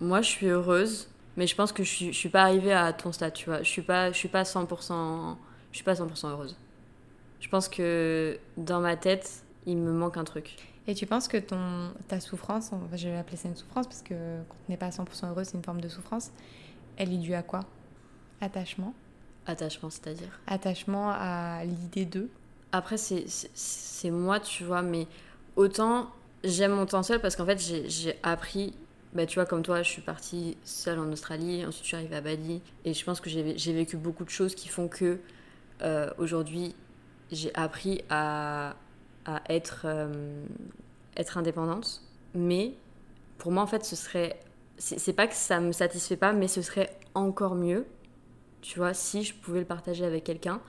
Moi, je suis heureuse, mais je pense que je suis, je suis pas arrivée à ton stade, tu vois. Je suis pas, je suis pas 100%, je suis pas 100% heureuse. Je pense que dans ma tête, il me manque un truc. Et tu penses que ton, ta souffrance, je vais appeler ça une souffrance parce que quand on n'est pas à 100% heureux, c'est une forme de souffrance, elle est due à quoi? Attachement. Attachement, c'est-à-dire? Attachement à l'idée d'eux. Après, c'est- moi, tu vois, mais autant j'aime mon temps seul parce qu'en fait, j'ai- appris, bah, tu vois, comme toi, je suis partie seule en Australie, ensuite je suis arrivée à Bali, et je pense que j'ai j'ai vécu beaucoup de choses qui font que euh, aujourd'hui, j'ai appris à, à être, euh, être indépendante. Mais pour moi, en fait, ce serait. C'est pas que ça me satisfait pas, mais ce serait encore mieux, tu vois, si je pouvais le partager avec quelqu'un.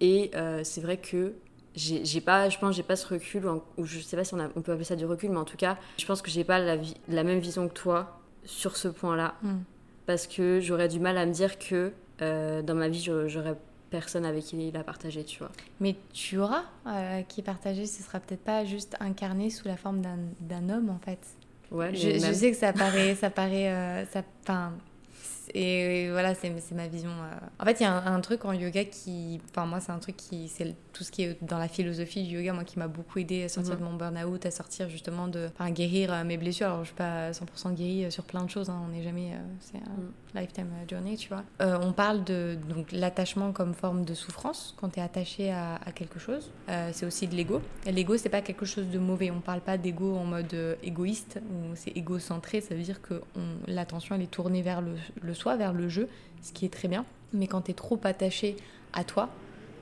Et euh, c'est vrai que j'ai pas, je pense, j'ai pas ce recul, ou, ou je sais pas si on, a- on peut appeler ça du recul, mais en tout cas, je pense que j'ai pas la, la même vision que toi sur ce point-là, Mm. parce que j'aurais du mal à me dire que euh, dans ma vie, j'aurais personne avec qui la partager, tu vois. Mais tu auras euh, qui partager, ce sera peut-être pas juste incarné sous la forme d'un homme en fait. Ouais, Je, mais je même- sais que ça paraît, ça paraît, euh, ça, enfin, et voilà, c'est ma vision. euh. En fait, il y a un, un truc en yoga qui, enfin moi, c'est un truc qui, c'est tout ce qui est dans la philosophie du yoga, moi, qui m'a beaucoup aidé à sortir Mhm. de mon burn-out, à sortir justement de, enfin, guérir euh, mes blessures. Alors, je suis pas 100% guérie euh, sur plein de choses. hein, on n'est jamais, euh, c'est un lifetime euh, journey, tu vois. Euh, on parle de donc l'attachement comme forme de souffrance quand tu es attaché à, à quelque chose. Euh, c'est aussi de l'ego. L'ego, c'est pas quelque chose de mauvais. On parle pas d'ego en mode égoïste ou c'est égocentré. Ça veut dire que on- l'attention elle est tournée vers le, le soi, vers le jeu, ce qui est très bien. Mais quand tu es trop attaché à toi,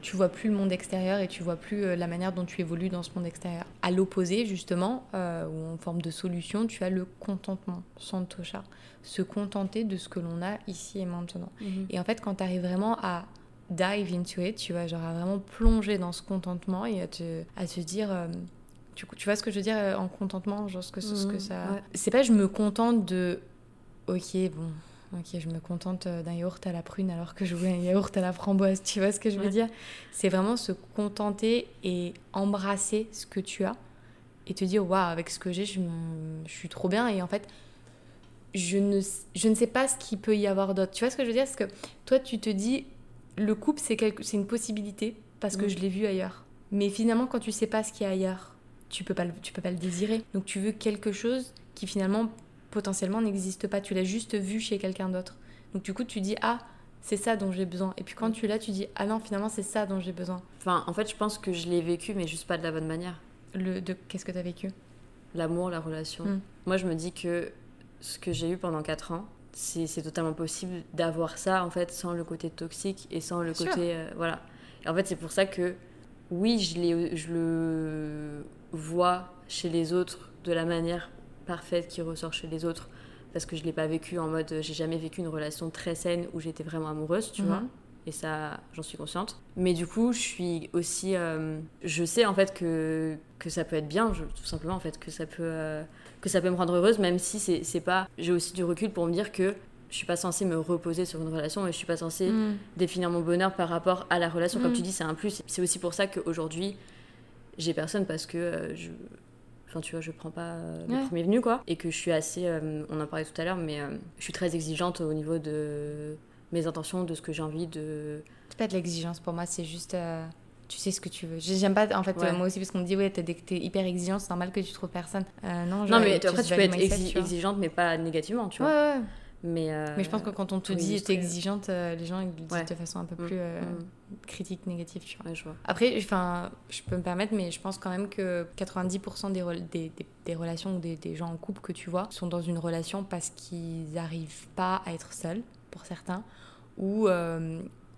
tu vois plus le monde extérieur et tu vois plus euh, la manière dont tu évolues dans ce monde extérieur. À l'opposé, justement, euh, ou en forme de solution, tu as le contentement, santosha. Se contenter de ce que l'on a ici et maintenant. Mhm. Et en fait, quand tu arrives vraiment à dive into it, tu vois, genre à vraiment plonger dans ce contentement et à te, à te dire. euh, tu, tu vois ce que je veux dire en contentement Genre ce que, ce que Mhm, ça. ouais. C'est pas je me contente de. Ok, bon. Ok, je me contente euh, d'un yaourt à la prune alors que je voulais un yaourt à la framboise. Tu vois ce que je veux Ouais. dire? C'est vraiment se contenter et embrasser ce que tu as et te dire waouh, avec ce que j'ai, je, suis trop bien. Et en fait, je ne, je ne sais pas ce qu'il peut y avoir d'autre. Tu vois ce que je veux dire? Parce que toi, tu te dis, le couple, c'est quelque- c'est une possibilité parce que Mm. je l'ai vu ailleurs. Mais finalement, quand tu sais pas ce qu'il y a ailleurs, tu peux pas le, tu peux pas le désirer. Donc tu veux quelque chose qui finalement potentiellement n'existe pas. Tu l'as juste vu chez quelqu'un d'autre. Donc du coup, tu dis ah, c'est ça dont j'ai besoin. Et puis quand tu l'as, tu dis ah non, finalement c'est ça dont j'ai besoin. Enfin, en fait, je pense que je l'ai vécu, mais juste pas de la bonne manière. Le de qu'est-ce que tu as vécu? L'amour, la relation. Mm. Moi, je me dis que ce que j'ai eu pendant 4 ans, c'est c'est totalement possible d'avoir ça, en fait, sans le côté toxique et sans le Bien côté... euh, voilà. Et en fait, c'est pour ça que, oui, je, je le vois chez les autres de la manière parfaite qui ressort chez les autres, parce que je l'ai pas vécu en mode... J'ai jamais vécu une relation très saine où j'étais vraiment amoureuse, tu Mhm. vois et ça j'en suis consciente mais du coup je suis aussi euh, je sais en fait que que ça peut être bien je- tout simplement en fait que ça peut euh, que ça peut me rendre heureuse même si c'est c'est pas j'ai aussi du recul pour me dire que je suis pas censée me reposer sur une relation et je suis pas censée Mm. définir mon bonheur par rapport à la relation comme Mm. tu dis c'est un plus c'est aussi pour ça qu'aujourd'hui j'ai personne parce que euh, je Enfin, tu vois, je prends pas euh, le Ouais. premier venu, quoi. Et que je suis assez. euh, on en parlait tout à l'heure, mais euh, je suis très exigeante au niveau de mes intentions, de ce que j'ai envie de. C'est pas de l'exigence pour moi, c'est juste. tu sais ce que tu veux. J'ai- J'aime pas, en fait, Ouais. euh, moi aussi, parce qu'on me dit, ouais, t'es, t'es hyper exigeante, c'est normal que tu trouves personne. Euh, non, Non, mais après, tu peux être exi- exigeante, mais pas négativement, tu Ouais, vois. ouais. Mais, euh, Mais je pense que quand on te dit t'es exigeante, euh, les gens ils le disent Ouais. de façon un peu Mm, plus euh, mm. critique, négative, tu vois. Ouais, je vois. Après, enfin, je peux me permettre, mais je pense quand même que 90% des, des, des- des relations ou des, des gens en couple que tu vois sont dans une relation parce qu'ils n'arrivent pas à être seuls, pour certains, ou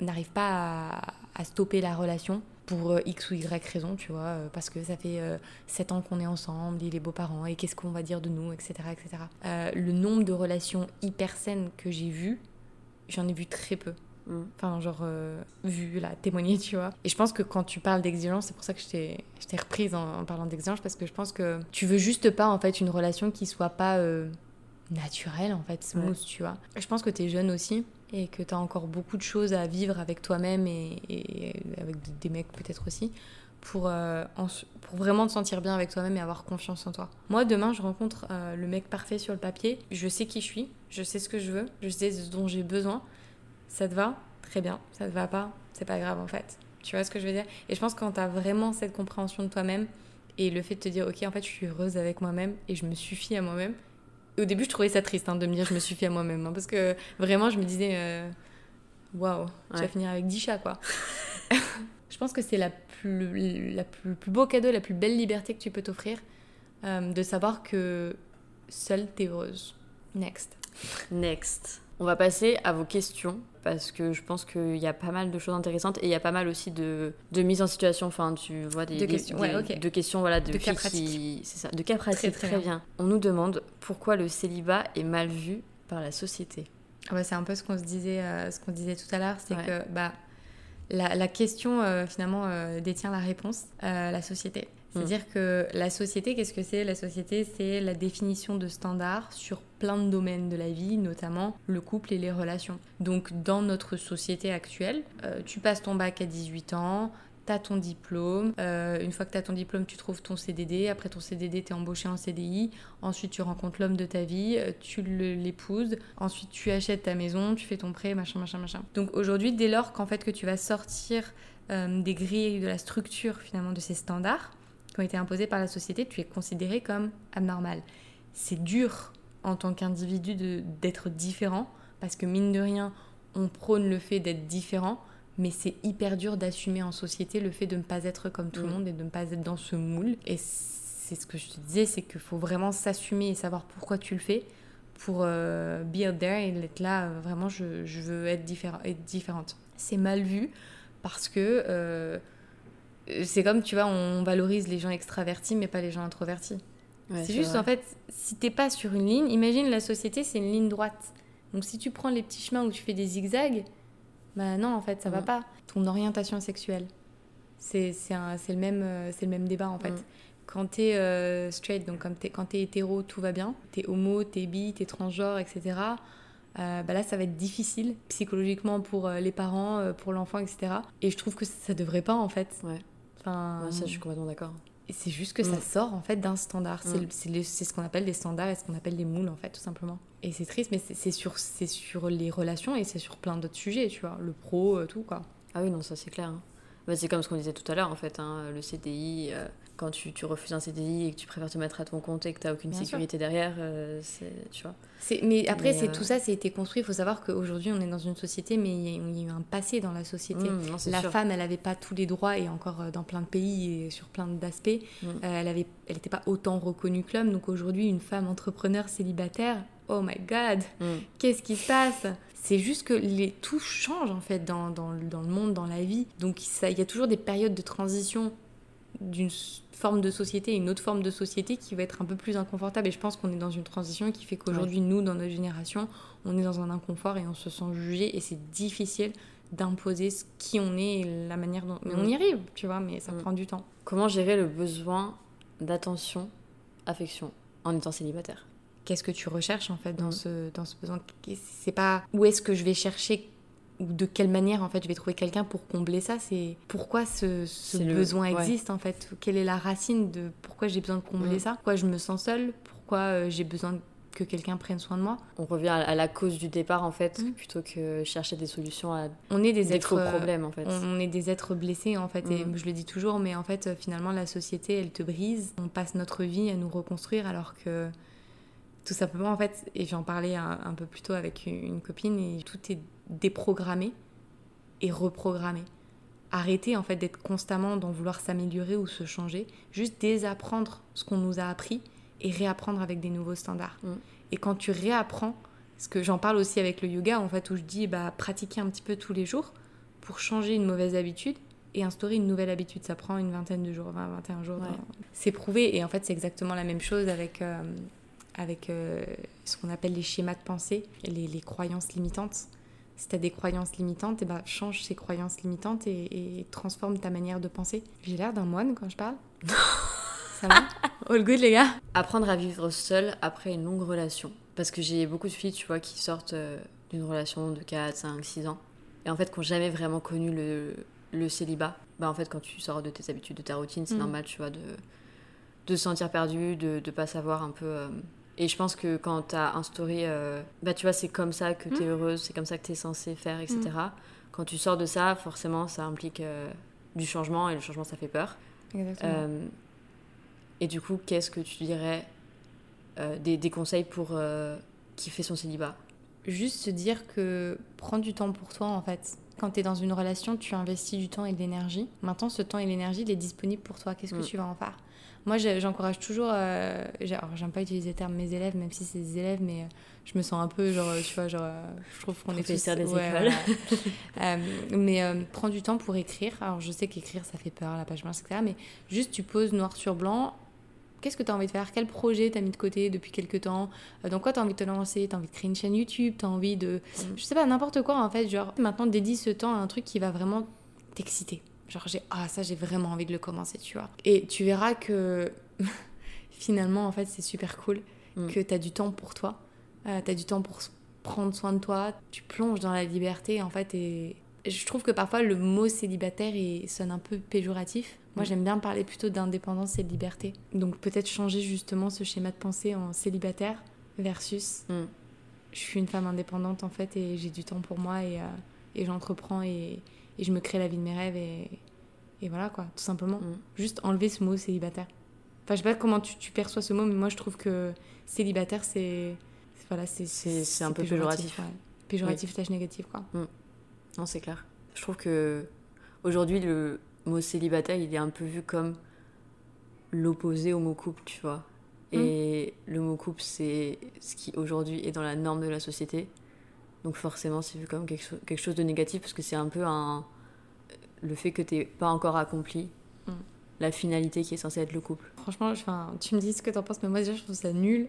n'arrivent pas à, à stopper la relation pour euh, X ou Y raison, tu vois, euh, parce que ça fait 7 ans qu'on est ensemble, il est beaux-parents, et qu'est-ce qu'on va dire de nous, etc. etc. Euh, le nombre de relations hyper saines que j'ai vues, j'en ai vu très peu. Mm. Enfin, genre, euh, vu, là, témoigner, tu vois. Et je pense que quand tu parles d'exigence, c'est pour ça que je t'ai je t'ai reprise en, en parlant d'exigence, parce que je pense que tu veux juste pas, en fait, une relation qui soit pas euh, naturelle, en fait, smooth, Ouais. tu vois. Je pense que t'es jeune aussi, et que t'as encore beaucoup de choses à vivre avec toi-même et, avec des mecs peut-être aussi, pour, euh, pour vraiment te sentir bien avec toi-même et avoir confiance en toi. Moi, demain, je rencontre euh, le mec parfait sur le papier. Je sais qui je suis, je sais ce que je veux, je sais ce dont j'ai besoin. Ça te va? Très bien. Ça te va pas? C'est pas grave en fait. Tu vois ce que je veux dire? Et je pense que quand t'as vraiment cette compréhension de toi-même et le fait de te dire, ok, en fait, je suis heureuse avec moi-même et je me suffis à moi-même. Au début, je trouvais ça triste hein, de me dire, je me suffis à moi-même. hein, parce que vraiment, je me disais, euh, waouh, tu vas Ouais. finir avec 10 chats quoi. je pense que c'est la plus, la plus beau cadeau, la plus belle liberté que tu peux t'offrir euh, de savoir que seule t'es heureuse. Next. Next. On va passer à vos questions parce que je pense qu'il y a pas mal de choses intéressantes et il y a pas mal aussi de, de mise en situation. Enfin, tu vois des, De questions, des- ouais, de questions voilà de, De cas qui- c'est ça, de cas pratiques. très Très, bien. bien. On nous demande pourquoi le célibat est mal vu par la société. Ah bah, c'est un peu ce qu'on se disait, euh, ce qu'on disait tout à l'heure, c'est Ouais. que bah, la, la question euh, finalement euh, détient la réponse, la société. C'est-à-dire que la société, qu'est-ce que c'est? La société, c'est la définition de standards sur plein de domaines de la vie, notamment le couple et les relations. Donc dans notre société actuelle, euh, tu passes ton bac à 18 ans, T'as ton diplôme, euh, une fois que t'as ton diplôme, tu trouves ton CDD, après ton CDD, t'es embauché en CDI, ensuite tu rencontres l'homme de ta vie, euh, tu l'épouses, ensuite tu achètes ta maison, tu fais ton prêt, machin, machin, machin. Donc aujourd'hui, dès lors qu'en fait que tu vas sortir euh, des grilles de la structure finalement de ces standards qui ont été imposés par la société, tu es considéré comme abnormal. C'est dur en tant qu'individu d'être différent parce que mine de rien, on prône le fait d'être différent, mais c'est hyper dur d'assumer en société le fait de ne pas être comme tout le Mm. monde et de ne pas être dans ce moule. Et c'est ce que je te disais, c'est qu'il faut vraiment s'assumer et savoir pourquoi tu le fais pour euh, be out there et être là, euh, vraiment, je, je veux être, être différente. C'est mal vu parce que euh, c'est comme, tu vois, on valorise les gens extravertis mais pas les gens introvertis. c'est juste, en fait, si t'es pas sur une ligne, imagine la société, c'est une ligne droite. Donc si tu prends les petits chemins où tu fais des zigzags, bah non, en fait, ça va Mm. pas. Ton orientation sexuelle, c'est le, même, euh, le même débat, en fait. Mm. Quand t'es euh, straight, donc comme t'es- quand t'es hétéro, tout va bien. T'es homo, t'es bi, t'es transgenre, etc. euh, bah là, ça va être difficile psychologiquement pour euh, les parents, pour l'enfant, etc. Et je trouve que ça devrait pas, en fait. Ouais. Enfin, Ouais, ça, je suis complètement d'accord. et c'est juste que ça Mm. sort en fait d'un standard. C'est Mm. C'est ce qu'on appelle des standards et ce qu'on appelle des moules en fait, tout simplement. Et c'est triste, mais c'est- sur, sur les relations et c'est sur plein d'autres sujets, tu vois. Le pro, euh, tout quoi. Ah oui, non, ça c'est clair. hein. Bah, c'est comme ce qu'on disait tout à l'heure, en fait, hein, le CDI, euh, quand tu, tu refuses un CDI et que tu préfères te mettre à ton compte et que tu n'as aucune Bien sûr. sécurité derrière, euh, tu vois. Mais après, c'est euh, tout ça, c'est été construit. Il faut savoir qu'aujourd'hui, on est dans une société, mais il y, a, il y a eu un passé dans la société. Mmh, non, la sûr. femme, elle n'avait pas tous les droits, et encore euh, dans plein de pays et sur plein d'aspects. Mm. Euh, elle n'était elle pas autant reconnue que l'homme. Donc aujourd'hui, une femme entrepreneur célibataire, oh my god, Mmh. qu'est-ce qui se passe? C'est juste que les, tout change en fait dans, dans, le- dans le monde, dans la vie. Donc il y a toujours des périodes de transition d'une forme de société à une autre forme de société qui va être un peu plus inconfortable. Et je pense qu'on est dans une transition qui fait qu'aujourd'hui, nous, dans notre génération, on est dans un inconfort et on se sent jugé. Et c'est difficile d'imposer ce qui on est et la manière dont... Mais on Mm. y arrive, tu vois, mais ça Mm. prend du temps. Comment gérer le besoin d'attention, affection, en étant célibataire? Qu'est-ce que tu recherches en fait dans, Mm. ce, dans ce besoin? C'est pas où est-ce que je vais chercher ou de quelle manière en fait je vais trouver quelqu'un pour combler ça c'est pourquoi ce, ce C'est le- besoin ouais. existe en fait quelle est la racine de pourquoi j'ai besoin de combler Mm. ça? Pourquoi je me sens seule? Pourquoi euh, j'ai besoin que quelqu'un prenne soin de moi? On revient à, la cause du départ, en fait, Mm. plutôt que chercher des solutions à on est des, des, êtres euh, problèmes, en fait. on est des êtres blessés en fait et Mm. je le dis toujours mais en fait euh, finalement la société elle te brise on passe notre vie à nous reconstruire alors que tout simplement en fait et j'en parlais un, un peu plus tôt avec une, une copine et tout est déprogrammé et reprogrammé arrêter en fait d'être constamment dans vouloir s'améliorer ou se changer juste désapprendre ce qu'on nous a appris et réapprendre avec des nouveaux standards Mm. et quand tu réapprends parce que j'en parle aussi avec le yoga en fait où je dis bah pratiquer un petit peu tous les jours pour changer une mauvaise habitude et instaurer une nouvelle habitude. Ça prend une vingtaine de jours, 20, 21 jours. Ouais. C'est prouvé. Et en fait, c'est exactement la même chose avec, euh, avec euh, ce qu'on appelle les schémas de pensée, les, les croyances limitantes. Si tu as des croyances limitantes, et ben, change ces croyances limitantes et, et transforme ta manière de penser. J'ai l'air d'un moine quand je parle. Ça va? All good, les gars Apprendre à vivre seul après une longue relation. Parce que j'ai beaucoup de filles, tu vois, qui sortent euh, d'une relation de 4, 5, 6 ans. Et en fait, qui n'ont jamais vraiment connu le, le célibat. Bah, en fait, quand tu sors de tes habitudes, de ta routine, c'est Mm. normal, tu vois, de, de se sentir perdu, de ne pas savoir un peu. euh, Et je pense que quand tu as instauré, euh, bah, tu vois, c'est comme ça que tu es heureuse, c'est comme ça que tu es censée faire, etc. Quand tu sors de ça, forcément, ça implique euh, du changement et le changement, ça fait peur. Exactement. Euh, et du coup, qu'est-ce que tu dirais des, des conseils pour kiffer son célibat? Juste se dire que prends du temps pour toi en fait. Quand tu es dans une relation, tu investis du temps et de l'énergie. Maintenant, ce temps et l'énergie, il est disponible pour toi. Qu'est-ce que Mm. tu vas en faire? Moi, j'encourage toujours. Euh, alors, j'aime pas utiliser le terme mes élèves, même si c'est des élèves, mais euh, je me sens un peu genre, tu vois, genre, euh, je trouve qu'on est tous. Des écoles. voilà. Euh, mais euh, prends du temps pour écrire. Alors, je sais qu'écrire, ça fait peur, la page blanche, etc. Mais juste, tu poses noir sur blanc. Qu'est-ce que tu as envie de faire? Quel projet t'as mis de côté depuis quelques temps? Dans quoi tu as envie de te lancer? Tu as envie de créer une chaîne YouTube? Tu as envie de. Je sais pas, n'importe quoi en fait. Genre, maintenant, dédie ce temps à un truc qui va vraiment t'exciter. Genre, j'ai. Ah, ça, j'ai vraiment envie de le commencer, tu vois. Et tu verras que finalement, en fait, c'est super cool Mm. que tu as du temps pour toi. Euh, tu as du temps pour prendre soin de toi. Tu plonges dans la liberté, en fait. Et je trouve que parfois, le mot célibataire il sonne un peu péjoratif. Moi, Mm. j'aime bien parler plutôt d'indépendance et de liberté. Donc, peut-être changer justement ce schéma de pensée en célibataire versus Mm. je suis une femme indépendante en fait et j'ai du temps pour moi et, euh, et j'entreprends et, et je me crée la vie de mes rêves et, et voilà quoi, tout simplement. Mm. Juste enlever ce mot célibataire. Enfin, je sais pas comment tu, tu perçois ce mot, mais moi je trouve que célibataire c'est. Voilà, c'est C'est- un peu péjoratif. ouais. Péjoratif, tâche négative quoi. Non, c'est clair. Je trouve que aujourd'hui, le mot célibataire, il est un peu vu comme l'opposé au mot couple, tu vois. Et le mot couple, c'est ce qui aujourd'hui est dans la norme de la société. Donc forcément, c'est vu comme quelque, cho- quelque chose de négatif parce que c'est un peu un le fait que t'es pas encore accompli Mm. la finalité qui est censée être le couple. Franchement, enfin, tu me dis ce que t'en penses, mais moi déjà je trouve ça nul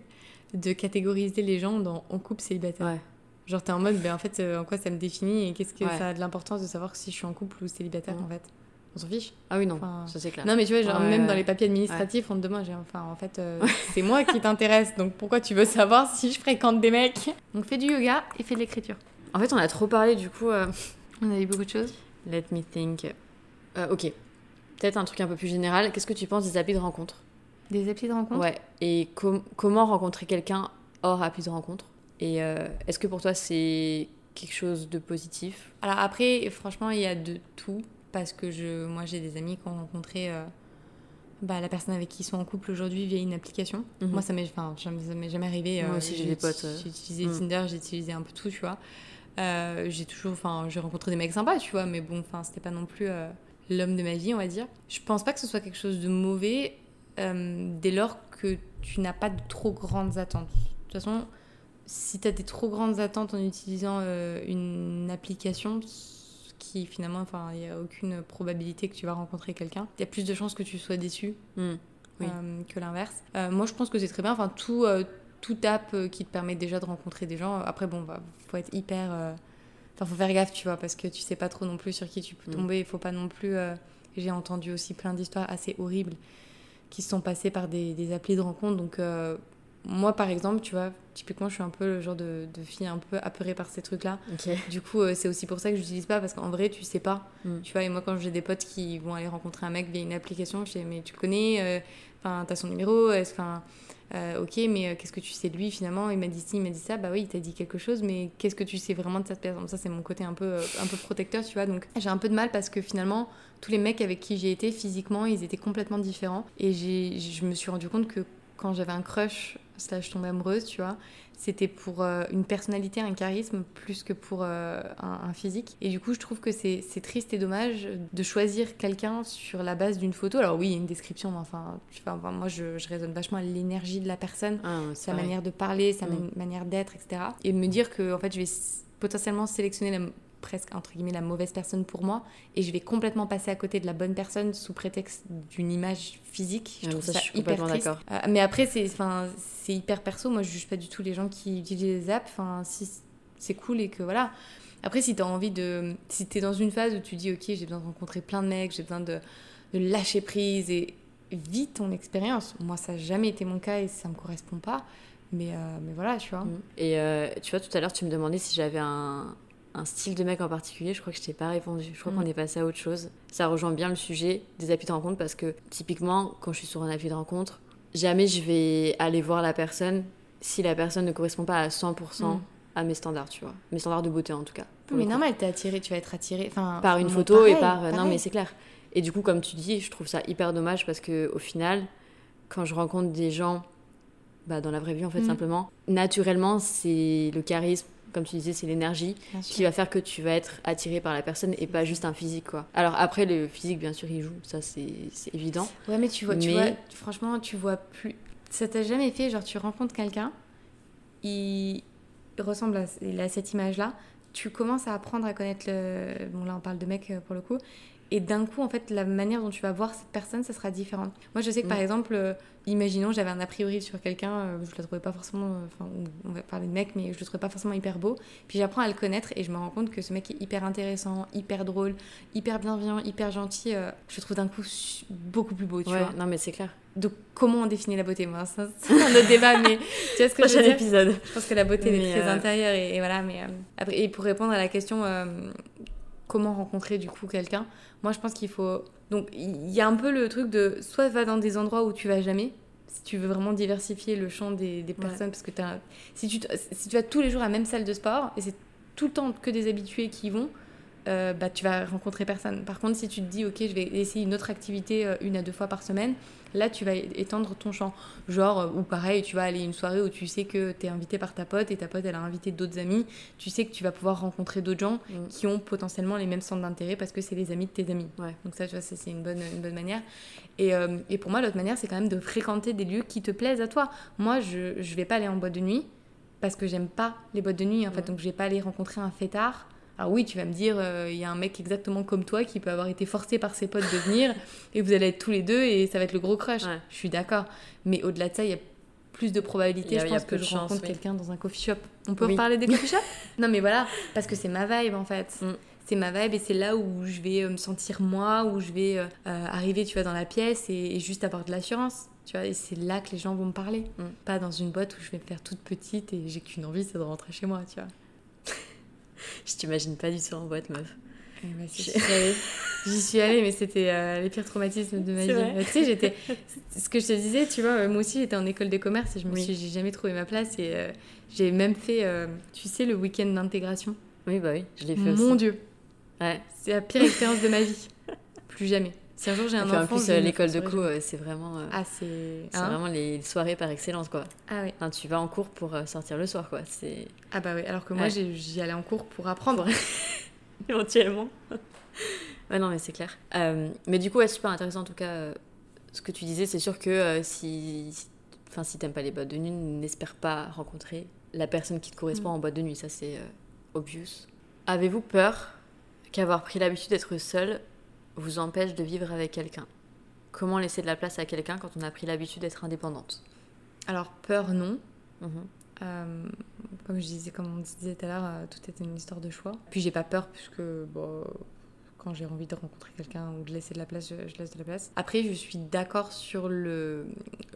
de catégoriser les gens dans en couple célibataire. Ouais. Genre t'es en mode, ben en fait, euh, en quoi ça me définit et qu'est-ce que Ouais. ça a de l'importance de savoir si je suis en couple ou célibataire Mm. en fait? On s'en fiche. Ah oui, non, Enfin, ça c'est clair. Non mais tu vois, genre Ouais, même ouais, dans les papiers administratifs, on te demande, j'ai- enfin en fait, euh, c'est moi qui t'intéresse, donc pourquoi tu veux savoir si je fréquente des mecs? Donc fais du yoga et fais de l'écriture. En fait, on a trop parlé du coup. euh, On a eu beaucoup de choses. Let me think. Euh, ok. Peut-être un truc un peu plus général. Qu'est-ce que tu penses des applis de rencontre Des applis de rencontre Ouais. Et com- comment rencontrer quelqu'un hors appli de rencontre? Et est-ce que pour toi c'est quelque chose de positif? Alors après, franchement, il y a de tout. Parce que je, moi j'ai des amis qui ont rencontré euh, bah, la personne avec qui ils sont en couple aujourd'hui via une application. Mhm. Moi ça m'est jamais arrivé. Moi aussi, j'ai des potes, euh. J'ai utilisé Mhm. Tinder, j'ai utilisé un peu tout, tu vois. Euh, j'ai toujours, enfin, j'ai rencontré des mecs sympas, tu vois, mais bon, enfin, c'était pas non plus euh, l'homme de ma vie, on va dire. Je pense pas que ce soit quelque chose de mauvais euh, dès lors que tu n'as pas de trop grandes attentes. De toute façon, si tu as des trop grandes attentes en utilisant euh, une application qui finalement, enfin, il n'y a aucune probabilité que tu vas rencontrer quelqu'un, il y a plus de chances que tu sois déçu Hmm. Oui. euh, que l'inverse. Euh, moi, je pense que c'est très bien. Enfin, tout, euh, tout app qui te permet déjà de rencontrer des gens. Après, bon, bah, faut être hyper. Enfin, faut faire gaffe, tu vois, parce que tu sais pas trop non plus sur qui tu peux Mm. tomber. Il faut pas non plus. J'ai entendu aussi plein d'histoires assez horribles qui se sont passées par des, des applis de rencontre. Donc, euh, moi, par exemple, tu vois, typiquement, je suis un peu le genre de, de fille un peu apeurée par ces trucs-là. Du coup, euh, c'est aussi pour ça que je n'utilise pas, parce qu'en vrai, tu sais pas. Mm. Tu vois, et moi, quand j'ai des potes qui vont aller rencontrer un mec via une application, je dis, mais tu le connais, euh, enfin, t'as son numéro, est-ce enfin, euh, ok, mais euh, qu'est-ce que tu sais de lui finalement? Il m'a dit ci, il m'a dit ça, bah oui, il t'a dit quelque chose, mais qu'est-ce que tu sais vraiment de cette personne Ça, c'est mon côté un peu, euh, un peu protecteur, tu vois. Donc, j'ai un peu de mal parce que finalement, tous les mecs avec qui j'ai été physiquement, ils étaient complètement différents. Et je me suis rendu compte que quand j'avais un crush, slash tombée amoureuse, tu vois, c'était pour euh, une personnalité, un charisme, plus que pour euh, un, un physique. Et du coup, je trouve que c'est triste et dommage de choisir quelqu'un sur la base d'une photo. Alors oui, il y a une description, mais enfin, enfin, moi, je, je raisonne vachement à l'énergie de la personne, Ah, sa manière de parler, sa Mm. man- manière d'être, etc. Et me dire que, en fait, je vais potentiellement sélectionner la presque entre guillemets la mauvaise personne pour moi et je vais complètement passer à côté de la bonne personne sous prétexte d'une image physique. Je Ouais, trouve ça, ça, je suis hyper triste. Euh, mais après c'est enfin c'est hyper perso. Moi je juge pas du tout les gens qui utilisent les apps. Enfin si c'est cool et que voilà. Après si tu as envie de si tu es dans une phase où tu dis OK j'ai besoin de rencontrer plein de mecs j'ai besoin de, de lâcher prise et vis ton expérience. Moi ça n'a jamais été mon cas et ça me correspond pas. Mais, euh, mais voilà tu vois. Mm. Et euh, tu vois, tout à l'heure, tu me demandais si j'avais un, un style de mec en particulier. Je crois que je t'ai pas répondu. Je crois Mm. qu'on est passé à autre chose. Ça rejoint bien le sujet des applis de rencontre parce que, typiquement, quand je suis sur un appli de rencontre, jamais je vais aller voir la personne si la personne ne correspond pas à 100% Mm. à mes standards, tu vois. Mes standards de beauté, en tout cas. mais normal t'es attiré tu vas être attiré enfin par une photo pareil, et par euh, non mais c'est clair et du coup comme tu dis je trouve ça hyper dommage parce que au final quand je rencontre des gens bah, dans la vraie vie en fait Mhm. simplement naturellement c'est le charisme comme tu disais c'est l'énergie qui va faire que tu vas être attiré par la personne et pas juste un physique quoi alors après le physique bien sûr il joue ça c'est évident Ouais, mais tu vois, tu vois, franchement, tu vois plus. Ça t'a jamais fait, genre, tu rencontres quelqu'un, il ressemble à, cette image-là, tu commences à apprendre à connaître le. Bon, là, on parle de mec euh, pour le coup. Et d'un coup, en fait, la manière dont tu vas voir cette personne, ça sera différente. Moi, je sais que par Mm. exemple, euh, imaginons, j'avais un a priori sur quelqu'un, euh, je le trouvais pas forcément. euh, Enfin, on va parler de mec, mais je le trouvais pas forcément hyper beau. Puis j'apprends à le connaître et je me rends compte que ce mec est hyper intéressant, hyper drôle, hyper bienveillant, hyper gentil. euh, je le trouve d'un coup beaucoup plus beau, tu ouais vois. non mais c'est clair Donc, comment on définit la beauté? Moi, c'est un autre débat, mais tu vois ce que je veux prochain dire? épisode Je pense que la beauté, elle est très intérieure et, et voilà. Mais après, et pour répondre à la question, comment rencontrer du coup quelqu'un Moi, je pense qu'il faut. Donc, il y a un peu le truc de soit va dans des endroits où tu vas jamais. Si tu veux vraiment diversifier le champ des, des personnes, parce que t'as- si, tu, si tu vas tous les jours à la même salle de sport et c'est tout le temps que des habitués qui y vont, euh, bah, tu vas rencontrer personne. Par contre, si tu te dis, ok, je vais essayer une autre activité euh, une à deux fois par semaine, là, tu vas étendre ton champ. Genre, euh, ou pareil, tu vas aller à une soirée où tu sais que tu es invité par ta pote et ta pote, elle a invité d'autres amis. Tu sais que tu vas pouvoir rencontrer d'autres gens Mm. qui ont potentiellement les mêmes centres d'intérêt parce que c'est les amis de tes amis. Ouais. Donc ça, tu vois, c'est c'est une bonne, une bonne manière. Et, euh, et pour moi, l'autre manière, c'est quand même de fréquenter des lieux qui te plaisent à toi. Moi, je ne vais pas aller en boîte de nuit parce que j'aime pas les boîtes de nuit, en fait. Donc, je vais pas aller rencontrer un fêtard. Alors oui, tu vas me dire, euh, il y a un mec exactement comme toi qui peut avoir été forcé par ses potes de venir et vous allez être tous les deux et ça va être le gros crush. Ouais. Je suis d'accord. Mais au-delà de ça, il y a plus de Il probabilités, y a- je pense, que je chance, rencontre oui. quelqu'un dans un coffee shop. On peut Oui. reparler des coffee shops? Non, mais voilà, parce que c'est ma vibe en fait. Mm. C'est ma vibe et c'est là où je vais euh, me sentir moi, où je vais euh, euh, arriver, tu vois, dans la pièce et, et juste avoir de l'assurance. Tu vois, et c'est là que les gens vont me parler. Mm. Pas dans une boîte où je vais me faire toute petite et j'ai qu'une envie, c'est de rentrer chez moi, tu vois. Je t'imagine pas du tout en boîte meuf Eh ben, si, J'y suis allée. J'y suis allée, mais c'était euh, les pires traumatismes de ma vie. Tu sais, j'étais. Ce que je te disais, tu vois, euh, moi aussi, j'étais en école de commerce et je me Oui. suis, j'ai jamais trouvé ma place et euh, j'ai même fait, euh, tu sais, le week-end d'intégration. oui bah oui je l'ai fait Mon aussi Dieu, ouais c'est la pire expérience de ma vie. plus jamais. Si un jour j'ai un puis en enfant, plus, euh, l'école de co, euh, c'est vraiment, euh, Ah, c'est. hein vraiment les soirées par excellence, quoi. Ah oui. Enfin, tu vas en cours pour sortir le soir, quoi. C'est Ah bah oui, alors que moi Ouais. j'y allais en cours pour apprendre. éventuellement. ouais, non, mais c'est clair. Euh, mais du coup, ouais, super intéressant en tout cas. euh, ce que tu disais, c'est sûr que euh, si, enfin, si t'aimes pas les boîtes de nuit, n'espère pas rencontrer la personne qui te correspond Mm. en boîte de nuit. Ça, c'est obvious. Avez-vous peur qu'avoir pris l'habitude d'être seul vous empêche de vivre avec quelqu'un Comment laisser de la place à quelqu'un quand on a pris l'habitude d'être indépendante? Alors peur non. Mhm. Euh, comme je disais, comme on disait tout à l'heure, euh, tout est une histoire de choix. Puis j'ai pas peur puisque bon, quand j'ai envie de rencontrer quelqu'un ou de laisser de la place, je, je laisse de la place. Après, je suis d'accord sur le,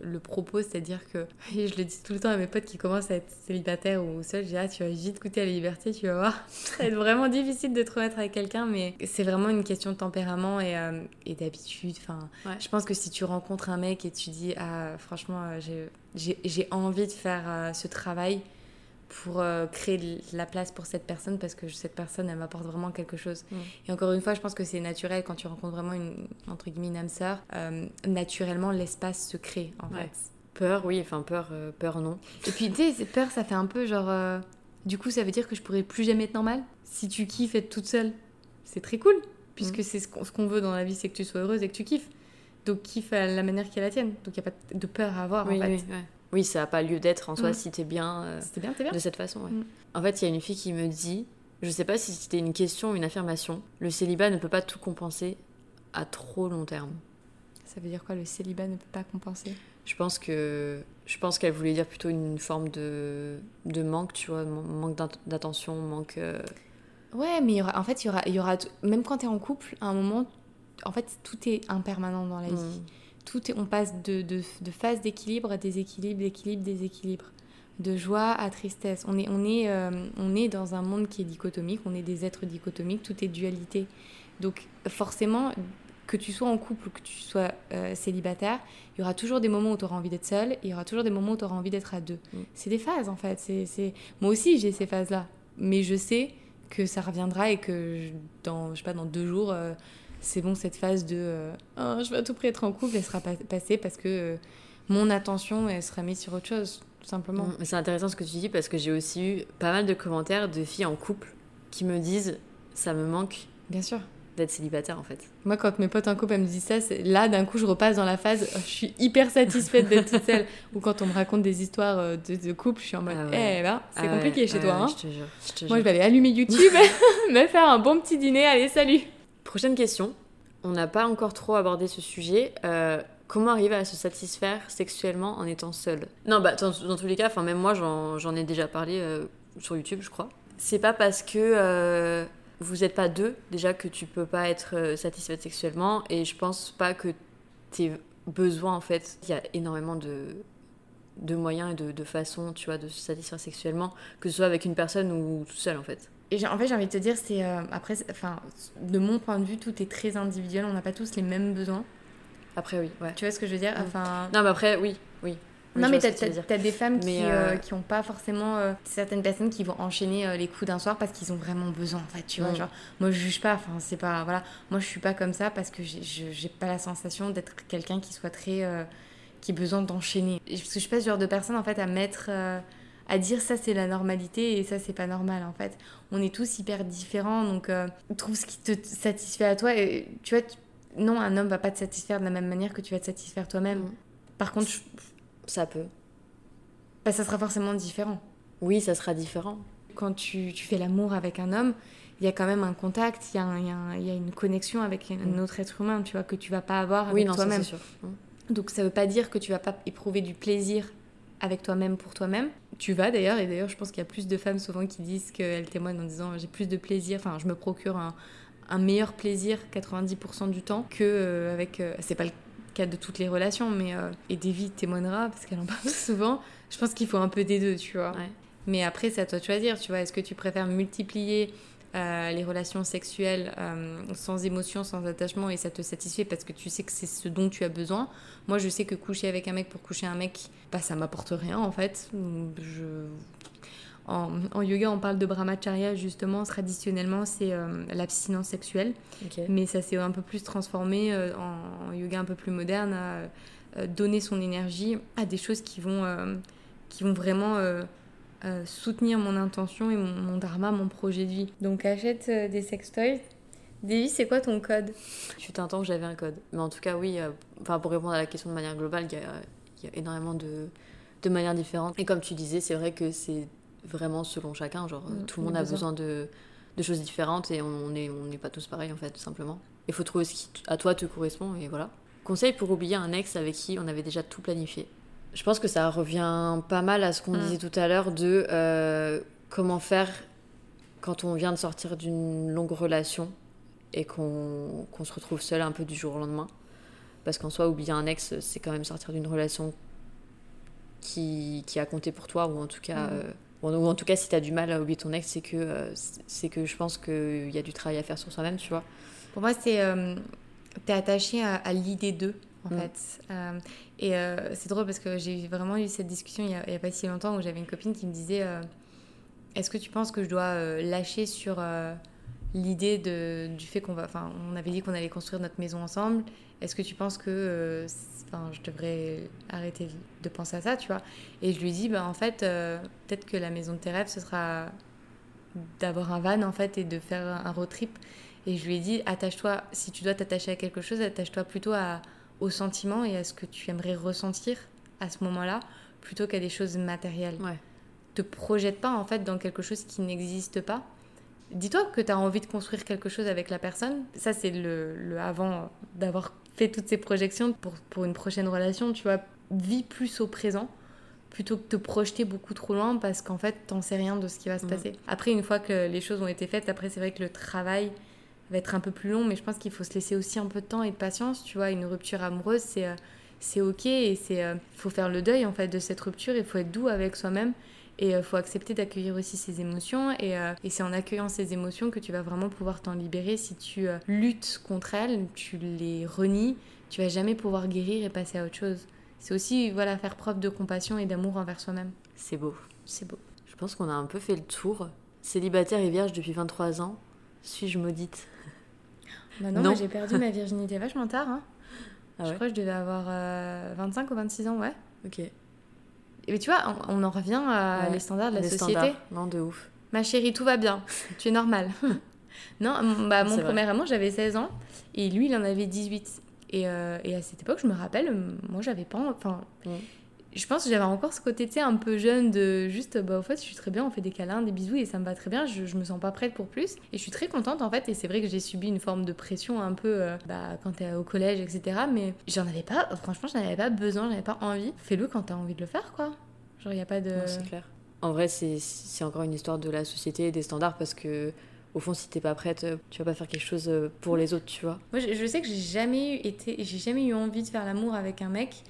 le propos, c'est-à-dire que, et je le dis tout le temps à mes potes qui commencent à être célibataires ou seuls, je dis ah tu vas vite goûter à la liberté, tu vas voir. Ça va être vraiment difficile de te remettre avec quelqu'un, mais c'est vraiment une question de tempérament et, euh, et d'habitude. Enfin, Ouais. je pense que si tu rencontres un mec et tu dis ah franchement euh, j'ai envie de faire euh, ce travail pour euh, créer de la place pour cette personne parce que cette personne elle m'apporte vraiment quelque chose Mm. et encore une fois je pense que c'est naturel quand tu rencontres vraiment une entre guillemets une âme sœur euh, naturellement l'espace se crée en Ouais. fait Peur, oui, enfin peur, euh, peur non. et puis tu sais peur ça fait un peu genre du coup ça veut dire que je pourrais plus jamais être normale si tu kiffes être toute seule c'est très cool puisque Mm. c'est ce qu'on ce qu'on veut dans la vie c'est que tu sois heureuse et que tu kiffes donc kiffe à la manière qui est la tienne donc il n'y a pas de peur à avoir oui, en fait oui, ouais. Oui, ça n'a pas lieu d'être en soi Mm. si t'es bien. euh, bien bien De cette façon, ouais. Mm. En fait, il y a une fille qui me dit, je sais pas si c'était une question ou une affirmation, le célibat ne peut pas tout compenser à trop long terme. ça veut dire quoi le célibat ne peut pas compenser? Je pense que je pense qu'elle voulait dire plutôt une forme de, de manque, tu vois, man- manque d'at- d'attention, manque. euh, Ouais, mais il y aura, en fait, il y aura, y aura, même quand tu es en couple, à un moment, en fait, tout est impermanent dans la vie. mm, Tout est, on passe de, de, de phase d'équilibre à déséquilibre, d'équilibre, déséquilibre. De joie à tristesse. On est, on, est, euh, on est dans un monde qui est dichotomique, on est des êtres dichotomiques, tout est dualité. Donc forcément, que tu sois en couple ou que tu sois euh, célibataire, il y aura toujours des moments où tu auras envie d'être seul, et il y aura toujours des moments où tu auras envie d'être à deux. Mm. C'est des phases en fait. C'est, c'est... Moi aussi j'ai ces phases-là. Mais je sais que ça reviendra et que je- dans, je sais pas, dans deux jours, euh, c'est bon, cette phase de euh, Ah, je vais à tout prix être en couple, elle sera pas- passée parce que euh, mon attention, elle sera mise sur autre chose, tout simplement. mm. C'est intéressant ce que tu dis parce que j'ai aussi eu pas mal de commentaires de filles en couple qui me disent ça me manque Bien sûr. d'être célibataire en fait. Moi, quand mes potes en couple, elles me disent ça, là, d'un coup, je repasse dans la phase, oh, je suis hyper satisfaite d'être toute seule. Ou quand on me raconte des histoires euh, de, de couple, je suis en mode, Ah eh ouais. ben, c'est Ah ouais, compliqué chez ouais, toi. ouais, hein. Je te jure. je te Moi, je vais aller allumer YouTube, me faire un bon petit dîner, allez, salut Prochaine question. On n'a pas encore trop abordé ce sujet. Euh, comment arriver à se satisfaire sexuellement en étant seul? Non, bah dans, tous les cas, même moi j'en ai déjà parlé euh, sur YouTube, je crois. C'est pas parce que euh, vous n'êtes pas deux déjà que tu peux pas être satisfaite sexuellement et je pense pas que tes besoins en fait, il y a énormément de moyens et de, de façons, tu vois, de se satisfaire sexuellement, que ce soit avec une personne ou tout seul en fait. Et en fait, j'ai envie de te dire, c'est. euh, après, enfin, de mon point de vue, tout est très individuel, on n'a pas tous les mêmes besoins. Après oui, ouais. Tu vois ce que je veux dire? Mm. Enfin. Non mais après oui, oui. Oui, non, mais t'as t'as des femmes Mais, qui euh, euh, qui ont pas forcément. euh, certaines personnes qui vont enchaîner euh, les coups d'un soir parce qu'ils ont vraiment besoin, en fait, tu vois. Mm. Genre, moi, je juge pas, enfin, c'est pas. Voilà. Moi, je suis pas comme ça parce que j'ai- pas la sensation d'être quelqu'un qui soit très. euh, qui a besoin d'enchaîner. Parce que je suis pas ce genre de personne, en fait, à mettre. À dire ça c'est la normalité et ça c'est pas normal en fait. On est tous hyper différents donc euh, trouve ce qui te satisfait à toi et tu vois tu- non un homme va pas te satisfaire de la même manière que tu vas te satisfaire toi-même. Mm. Par contre je- Ça peut. bah, ça sera forcément différent. Oui, ça sera différent. Quand tu, tu fais l'amour avec un homme, il y a quand même un contact, il y, a un- il y a un- il y a une connexion avec un Mm. autre être humain, tu vois, que tu vas pas avoir avec Oui, toi-même. Mm. Donc ça veut pas dire que tu vas pas éprouver du plaisir avec toi-même pour toi-même. Tu vas d'ailleurs, et d'ailleurs je pense qu'il y a plus de femmes souvent qui disent qu'elles témoignent en disant j'ai plus de plaisir, enfin je me procure un, un meilleur plaisir 90% du temps que euh, avec... euh, c'est pas le cas de toutes les relations, mais... euh, et Davy témoignera, parce qu'elle en parle souvent, je pense qu'il faut un peu des deux, tu vois. Ouais. Mais après c'est à toi de choisir, tu vois, est-ce que tu préfères multiplier euh, les relations sexuelles euh, sans émotion, sans attachement, et ça te satisfait parce que tu sais que c'est ce dont tu as besoin. Moi, je sais que coucher avec un mec pour coucher un mec, bah, ça m'apporte rien en fait. Je... en, en yoga, on parle de brahmacharya, justement, traditionnellement, c'est euh, l'abstinence sexuelle. Mais ça s'est un peu plus transformé en, en yoga un peu plus moderne, à donner son énergie à des choses qui vont, qui vont vraiment euh, soutenir mon intention et mon, mon dharma, mon projet de vie. Donc achète euh, des sextoys. Davy, c'est quoi ton code? Il fut un temps que j'avais un code. Mais en tout cas, oui, euh, pour répondre à la question de manière globale, il y a, il y a énormément de, de manières différentes. Et comme tu disais, c'est vrai que c'est vraiment selon chacun. Genre, Mm, tout le monde a besoin de, de choses différentes et on n'est on pas tous pareils, en fait, tout simplement. Il faut trouver ce qui à toi te correspond et voilà. Conseil pour oublier un ex avec qui on avait déjà tout planifié. Je pense que ça revient pas mal à ce qu'on Mm. disait tout à l'heure de euh, comment faire quand on vient de sortir d'une longue relation et qu'on qu'on se retrouve seul un peu du jour au lendemain. Parce qu'en soi, oublier un ex, c'est quand même sortir d'une relation qui, qui a compté pour toi, ou en tout cas, euh, ou en- ou en tout cas si tu as du mal à oublier ton ex, c'est que, euh, c'est- que je pense qu'il y a du travail à faire sur soi-même, tu vois. Pour moi, c'est. euh, T'es attaché à, à l'idée d'eux, en Mm. fait. Euh, et euh, c'est drôle parce que j'ai vraiment eu cette discussion il y a, pas si longtemps où j'avais une copine qui me disait euh, Est-ce que tu penses que je dois euh, lâcher sur l'idée du fait qu'on va. Enfin, on avait dit qu'on allait construire notre maison ensemble. Est-ce que tu penses que. je devrais arrêter de penser à ça, tu vois? Et je lui dis Bah, en fait, peut-être que la maison de tes rêves, ce sera d'avoir un van, en fait, et de faire un road trip. Et je lui ai dit, attache-toi, si tu dois t'attacher à quelque chose, attache-toi plutôt à, au sentiment et à ce que tu aimerais ressentir à ce moment-là, plutôt qu'à des choses matérielles. Ouais. Te projette pas en fait dans quelque chose qui n'existe pas. Dis-toi que tu as envie de construire quelque chose avec la personne. Ça, c'est le, le avant d'avoir fait toutes ces projections pour, pour une prochaine relation. Tu vois, vis plus au présent plutôt que de te projeter beaucoup trop loin parce qu'en fait, t'en sais rien de ce qui va se Mhm. passer. Après, une fois que les choses ont été faites, après, c'est vrai que le travail va être un peu plus long, mais je pense qu'il faut se laisser aussi un peu de temps et de patience. Tu vois, une rupture amoureuse, c'est euh, c'est ok et c'est euh, faut faire le deuil en fait de cette rupture. Il faut être doux avec soi-même et il faut accepter d'accueillir aussi ses émotions. Et, euh, et c'est en accueillant ces émotions que tu vas vraiment pouvoir t'en libérer. Si tu euh, luttes contre elles, tu les renies, tu vas jamais pouvoir guérir et passer à autre chose. C'est aussi voilà faire preuve de compassion et d'amour envers soi-même. C'est beau. C'est beau. Je pense qu'on a un peu fait le tour. Célibataire et vierge depuis 23 ans. Suis-je maudite Bah non, Non. j'ai perdu ma virginité vachement tard. hein. Ah je crois que je devais avoir euh, 25 ou 26 ans, ouais. Ok. Et tu vois, on, on en revient à Ouais, les standards de la Les société. standards. Non, de ouf. Ma chérie, tout va bien. tu es normal. non, bah, mon premier amant, j'avais 16 ans. Et lui, il en avait 18. Et, euh, et à cette époque, je me rappelle, moi, j'avais pas... Enfin, Mm. Je pense que j'avais encore ce côté, tu sais, un peu jeune de juste, bah, au fait, je suis très bien, on fait des câlins, des bisous, et ça me va très bien. Je, je me sens pas prête pour plus. Et je suis très contente, en fait. Et c'est vrai que j'ai subi une forme de pression un peu, euh, bah, quand t'es au collège, etc. Mais j'en avais pas... Franchement, j'en avais pas besoin, j'en avais pas envie. Fais-le quand t'as envie de le faire, quoi. Genre, y a pas de... C'est clair. En vrai, c'est- encore une histoire de la société et des standards parce que, au fond, si t'es pas prête, tu vas pas faire quelque chose euh, pour les autres, tu vois. Moi, je, je sais que j'ai jamais eu été, j'ai jamais eu envie de faire l'amour avec un mec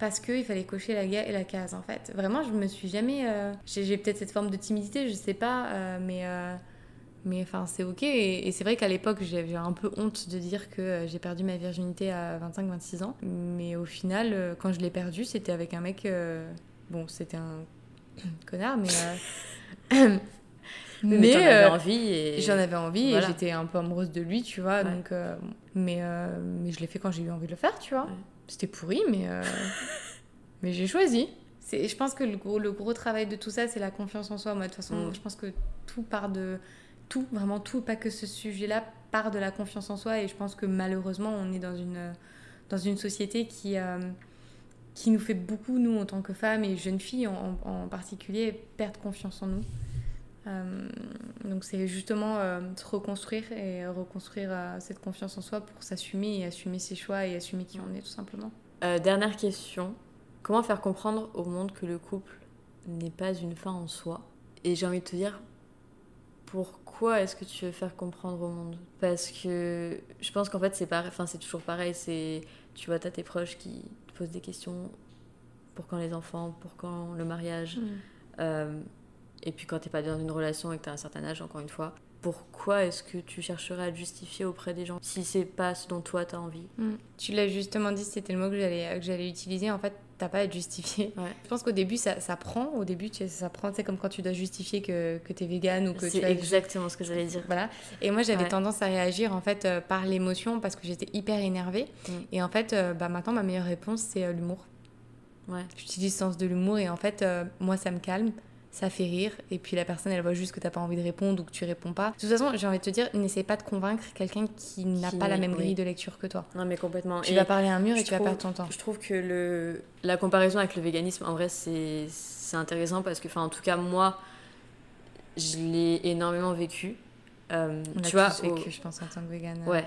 parce qu'il fallait cocher la, la case en fait. Vraiment, je me suis jamais. euh, j'ai peut-être cette forme de timidité, je sais pas, euh, mais euh, mais enfin c'est ok. Et, et c'est vrai qu'à l'époque, j'avais un peu honte de dire que j'ai perdu ma virginité à 25-26 ans. Mais au final, quand je l'ai perdue, c'était avec un mec. bon, c'était un connard, mais. Mais, t'en avais envie et. J'en avais envie Voilà. et j'étais un peu amoureuse de lui, tu vois. Ouais. Donc, euh, mais, euh, mais je l'ai fait quand j'ai eu envie de le faire, tu vois. Ouais. C'était pourri, mais, euh, mais j'ai choisi. C'est- Je pense que le gros, le gros travail de tout ça, c'est la confiance en soi. Moi, de toute façon, Mm. je pense que tout part de. Tout, vraiment tout, pas que ce sujet-là, part de la confiance en soi. Et je pense que malheureusement, on est dans une, dans une société qui, euh, qui nous fait beaucoup, nous, en tant que femmes et jeunes filles en, en particulier, perdre confiance en nous. Euh, donc c'est justement euh, se reconstruire et reconstruire euh, cette confiance en soi pour s'assumer et assumer ses choix et assumer qui on est tout simplement. Dernière question. Comment faire comprendre au monde que le couple n'est pas une fin en soi? Et j'ai envie de te dire, pourquoi est-ce que tu veux faire comprendre au monde? Parce que je pense qu'en fait, c'est pareil, enfin, c'est toujours pareil. C'est, tu vois, t'as tes proches qui te posent des questions. Pour quand les enfants Pour quand le mariage Euh, et puis quand t'es pas dans une relation et que t'as un certain âge, encore une fois, pourquoi est-ce que tu chercherais à te justifier auprès des gens si c'est pas ce dont toi t'as envie? Mm. Tu l'as justement dit, c'était le mot que j'allais que j'allais utiliser. En fait, t'as pas à te justifier. Ouais. Je pense qu'au début, ça, ça prend. Au début, tu ça prend. C'est comme quand tu dois justifier que, que t'es végane ou que C'est tu as exactement ce que j'allais dire. Voilà. Et moi, j'avais Ouais. tendance à réagir en fait euh, par l'émotion parce que j'étais hyper énervée. Mm. Et en fait, euh, bah, maintenant, ma meilleure réponse, c'est euh, l'humour. Ouais. J'utilise le sens de l'humour et en fait, euh, moi, ça me calme, ça fait rire. Et puis la personne, elle voit juste que t'as pas envie de répondre ou que tu réponds pas. De toute façon, j'ai envie de te dire, n'essaie pas de convaincre quelqu'un qui n'a pas la même oui. grille de lecture que toi. Non mais complètement. Tu Et vas parler à un mur et tu vas perdre ton temps. Je trouve que le la comparaison avec le véganisme, en vrai, c'est intéressant parce que, enfin, en tout cas moi, je l'ai énormément vécu. Euh, On a tu vois, tous au- vécu, je pense, en tant que végane. ouais,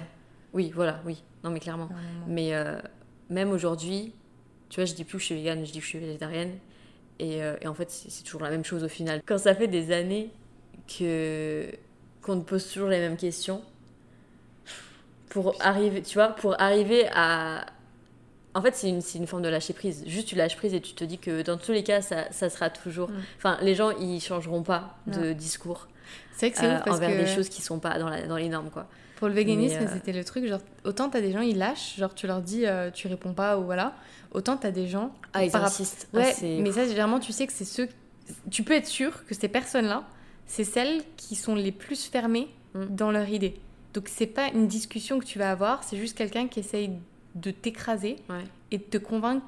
oui, voilà, oui. Non mais clairement. Mais euh, même aujourd'hui, tu vois, je dis plus que je suis végane, je dis que je suis végétarienne. Et, euh, et en fait, c'est toujours la même chose au final. Quand ça fait des années que qu'on te pose toujours les mêmes questions, pour arriver, tu vois, pour arriver à... En fait, c'est une, une forme de lâcher prise. Juste, tu lâches prise et tu te dis que dans tous les cas, ça, ça sera toujours... Mm. Enfin, les gens, ils changeront pas de discours C'est vrai que c'est euh, ouf parce envers que des choses qui sont pas dans, la, dans les normes, quoi. Pour le véganisme, euh, c'était le truc. Genre, autant t'as des gens, ils lâchent, genre tu leur dis, euh, tu réponds pas ou voilà. Autant t'as des gens. Ah, ils par rap- insistent. Ah, Ouais, mais ça, généralement, tu sais que c'est ceux. Tu peux être sûr que ces personnes-là, c'est celles qui sont les plus fermées Mm. dans leur idée. Donc, c'est pas une discussion que tu vas avoir, c'est juste quelqu'un qui essaye de t'écraser Ouais. et de te convaincre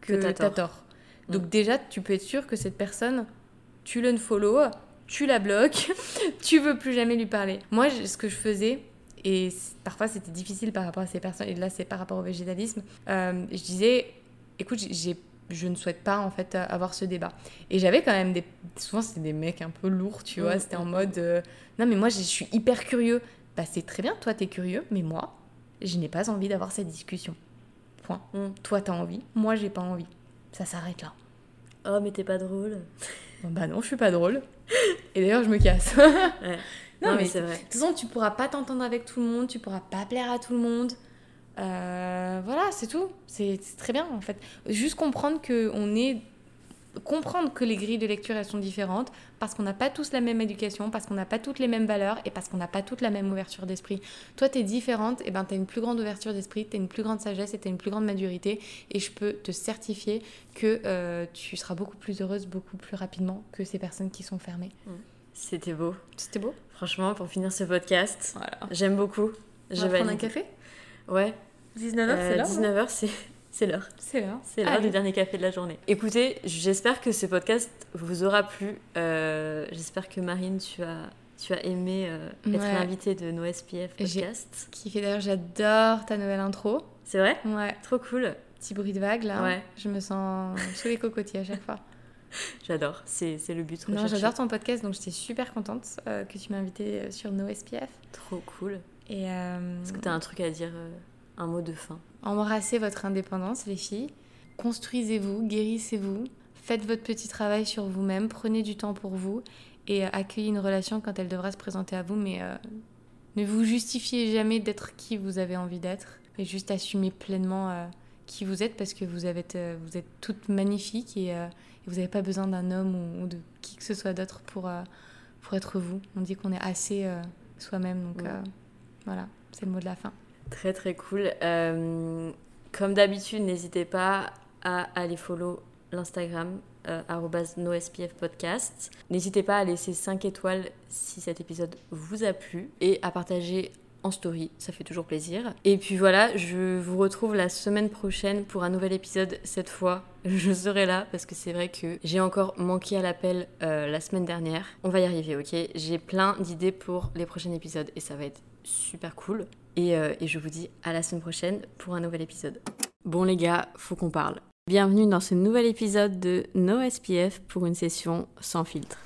que, Que t'as tort. tort. Donc, déjà, tu peux être sûr que cette personne, tu l'unfollow, tu la bloques, tu veux plus jamais lui parler. Moi, ce que je faisais, et parfois c'était difficile par rapport à ces personnes, et là c'est par rapport au végétalisme, euh, je disais, écoute, j'ai je ne souhaite pas en fait avoir ce débat. Et j'avais quand même des... Souvent c'était des mecs un peu lourds, tu vois, Mm, c'était en mode... euh, non mais moi je suis hyper curieux. Bah c'est très bien, toi t'es curieux, mais moi, je n'ai pas envie d'avoir cette discussion. Point. Mm. Toi t'as envie, moi j'ai pas envie. Ça s'arrête là. Oh, mais t'es pas drôle. Bah non, je suis pas drôle. Et d'ailleurs je me casse. Ouais. Non, Non, mais mais c'est vrai. De toute façon, tu pourras pas t'entendre avec tout le monde, tu pourras pas plaire à tout le monde. Euh, voilà, c'est tout. C'est c'est très bien en fait. Juste comprendre que on est comprendre que les grilles de lecture elles sont différentes parce qu'on n'a pas tous la même éducation, parce qu'on n'a pas toutes les mêmes valeurs et parce qu'on n'a pas toute la même ouverture d'esprit. Toi, tu es différente, et ben tu as une plus grande ouverture d'esprit, tu as une plus grande sagesse et tu as une plus grande maturité et je peux te certifier que euh, tu seras beaucoup plus heureuse beaucoup plus rapidement que ces personnes qui sont fermées. C'était beau. C'était beau Franchement, pour finir ce podcast, Voilà. j'aime beaucoup. On Je va prendre un café? Ouais. 19h, Euh, c'est l'heure non 19h, c'est c'est l'heure. C'est l'heure. C'est l'heure du dernier café de la journée. Écoutez, j'espère que ce podcast vous aura plu. Euh, j'espère que Marine, tu as, tu as aimé euh, être Ouais. l'invitée de nos SPF J'ai- podcast. Qui fait d'ailleurs, j'adore ta nouvelle intro. C'est vrai? Ouais, Trop cool. petit bruit de vague là. Ouais. Je me sens sous les cocotiers à chaque fois. J'adore. C'est c'est le but. Non, j'adore ton podcast, donc j'étais super contente euh, que tu m'as invité euh, sur No SPF. Trop cool. Et euh, Est-ce que tu as un truc à dire euh, Un mot de fin embrassez votre indépendance, les filles. Construisez-vous, guérissez-vous. Faites votre petit travail sur vous-même. Prenez du temps pour vous et euh, accueillez une relation quand elle devra se présenter à vous. Mais euh, ne vous justifiez jamais d'être qui vous avez envie d'être, mais juste assumez pleinement euh, qui vous êtes parce que vous, avez, euh, vous êtes toutes magnifiques et, et vous n'avez pas besoin d'un homme ou, ou de qui que ce soit d'autre pour, pour être vous. On dit qu'on est assez soi-même, donc voilà, c'est le mot de la fin. Très très cool. Euh, comme d'habitude, n'hésitez pas à aller follow l'Instagram euh. N'hésitez pas à laisser 5 étoiles si cet épisode vous a plu et à partager en story, ça fait toujours plaisir. Et puis voilà, je vous retrouve la semaine prochaine pour un nouvel épisode. Cette fois, je serai là parce que c'est vrai que j'ai encore manqué à l'appel euh, la semaine dernière. On va y arriver, ok? J'ai plein d'idées pour les prochains épisodes et ça va être super cool. Et, euh, et je vous dis à la semaine prochaine pour un nouvel épisode. Bon les gars, faut qu'on parle. Bienvenue dans ce nouvel épisode de No SPF pour une session sans filtre.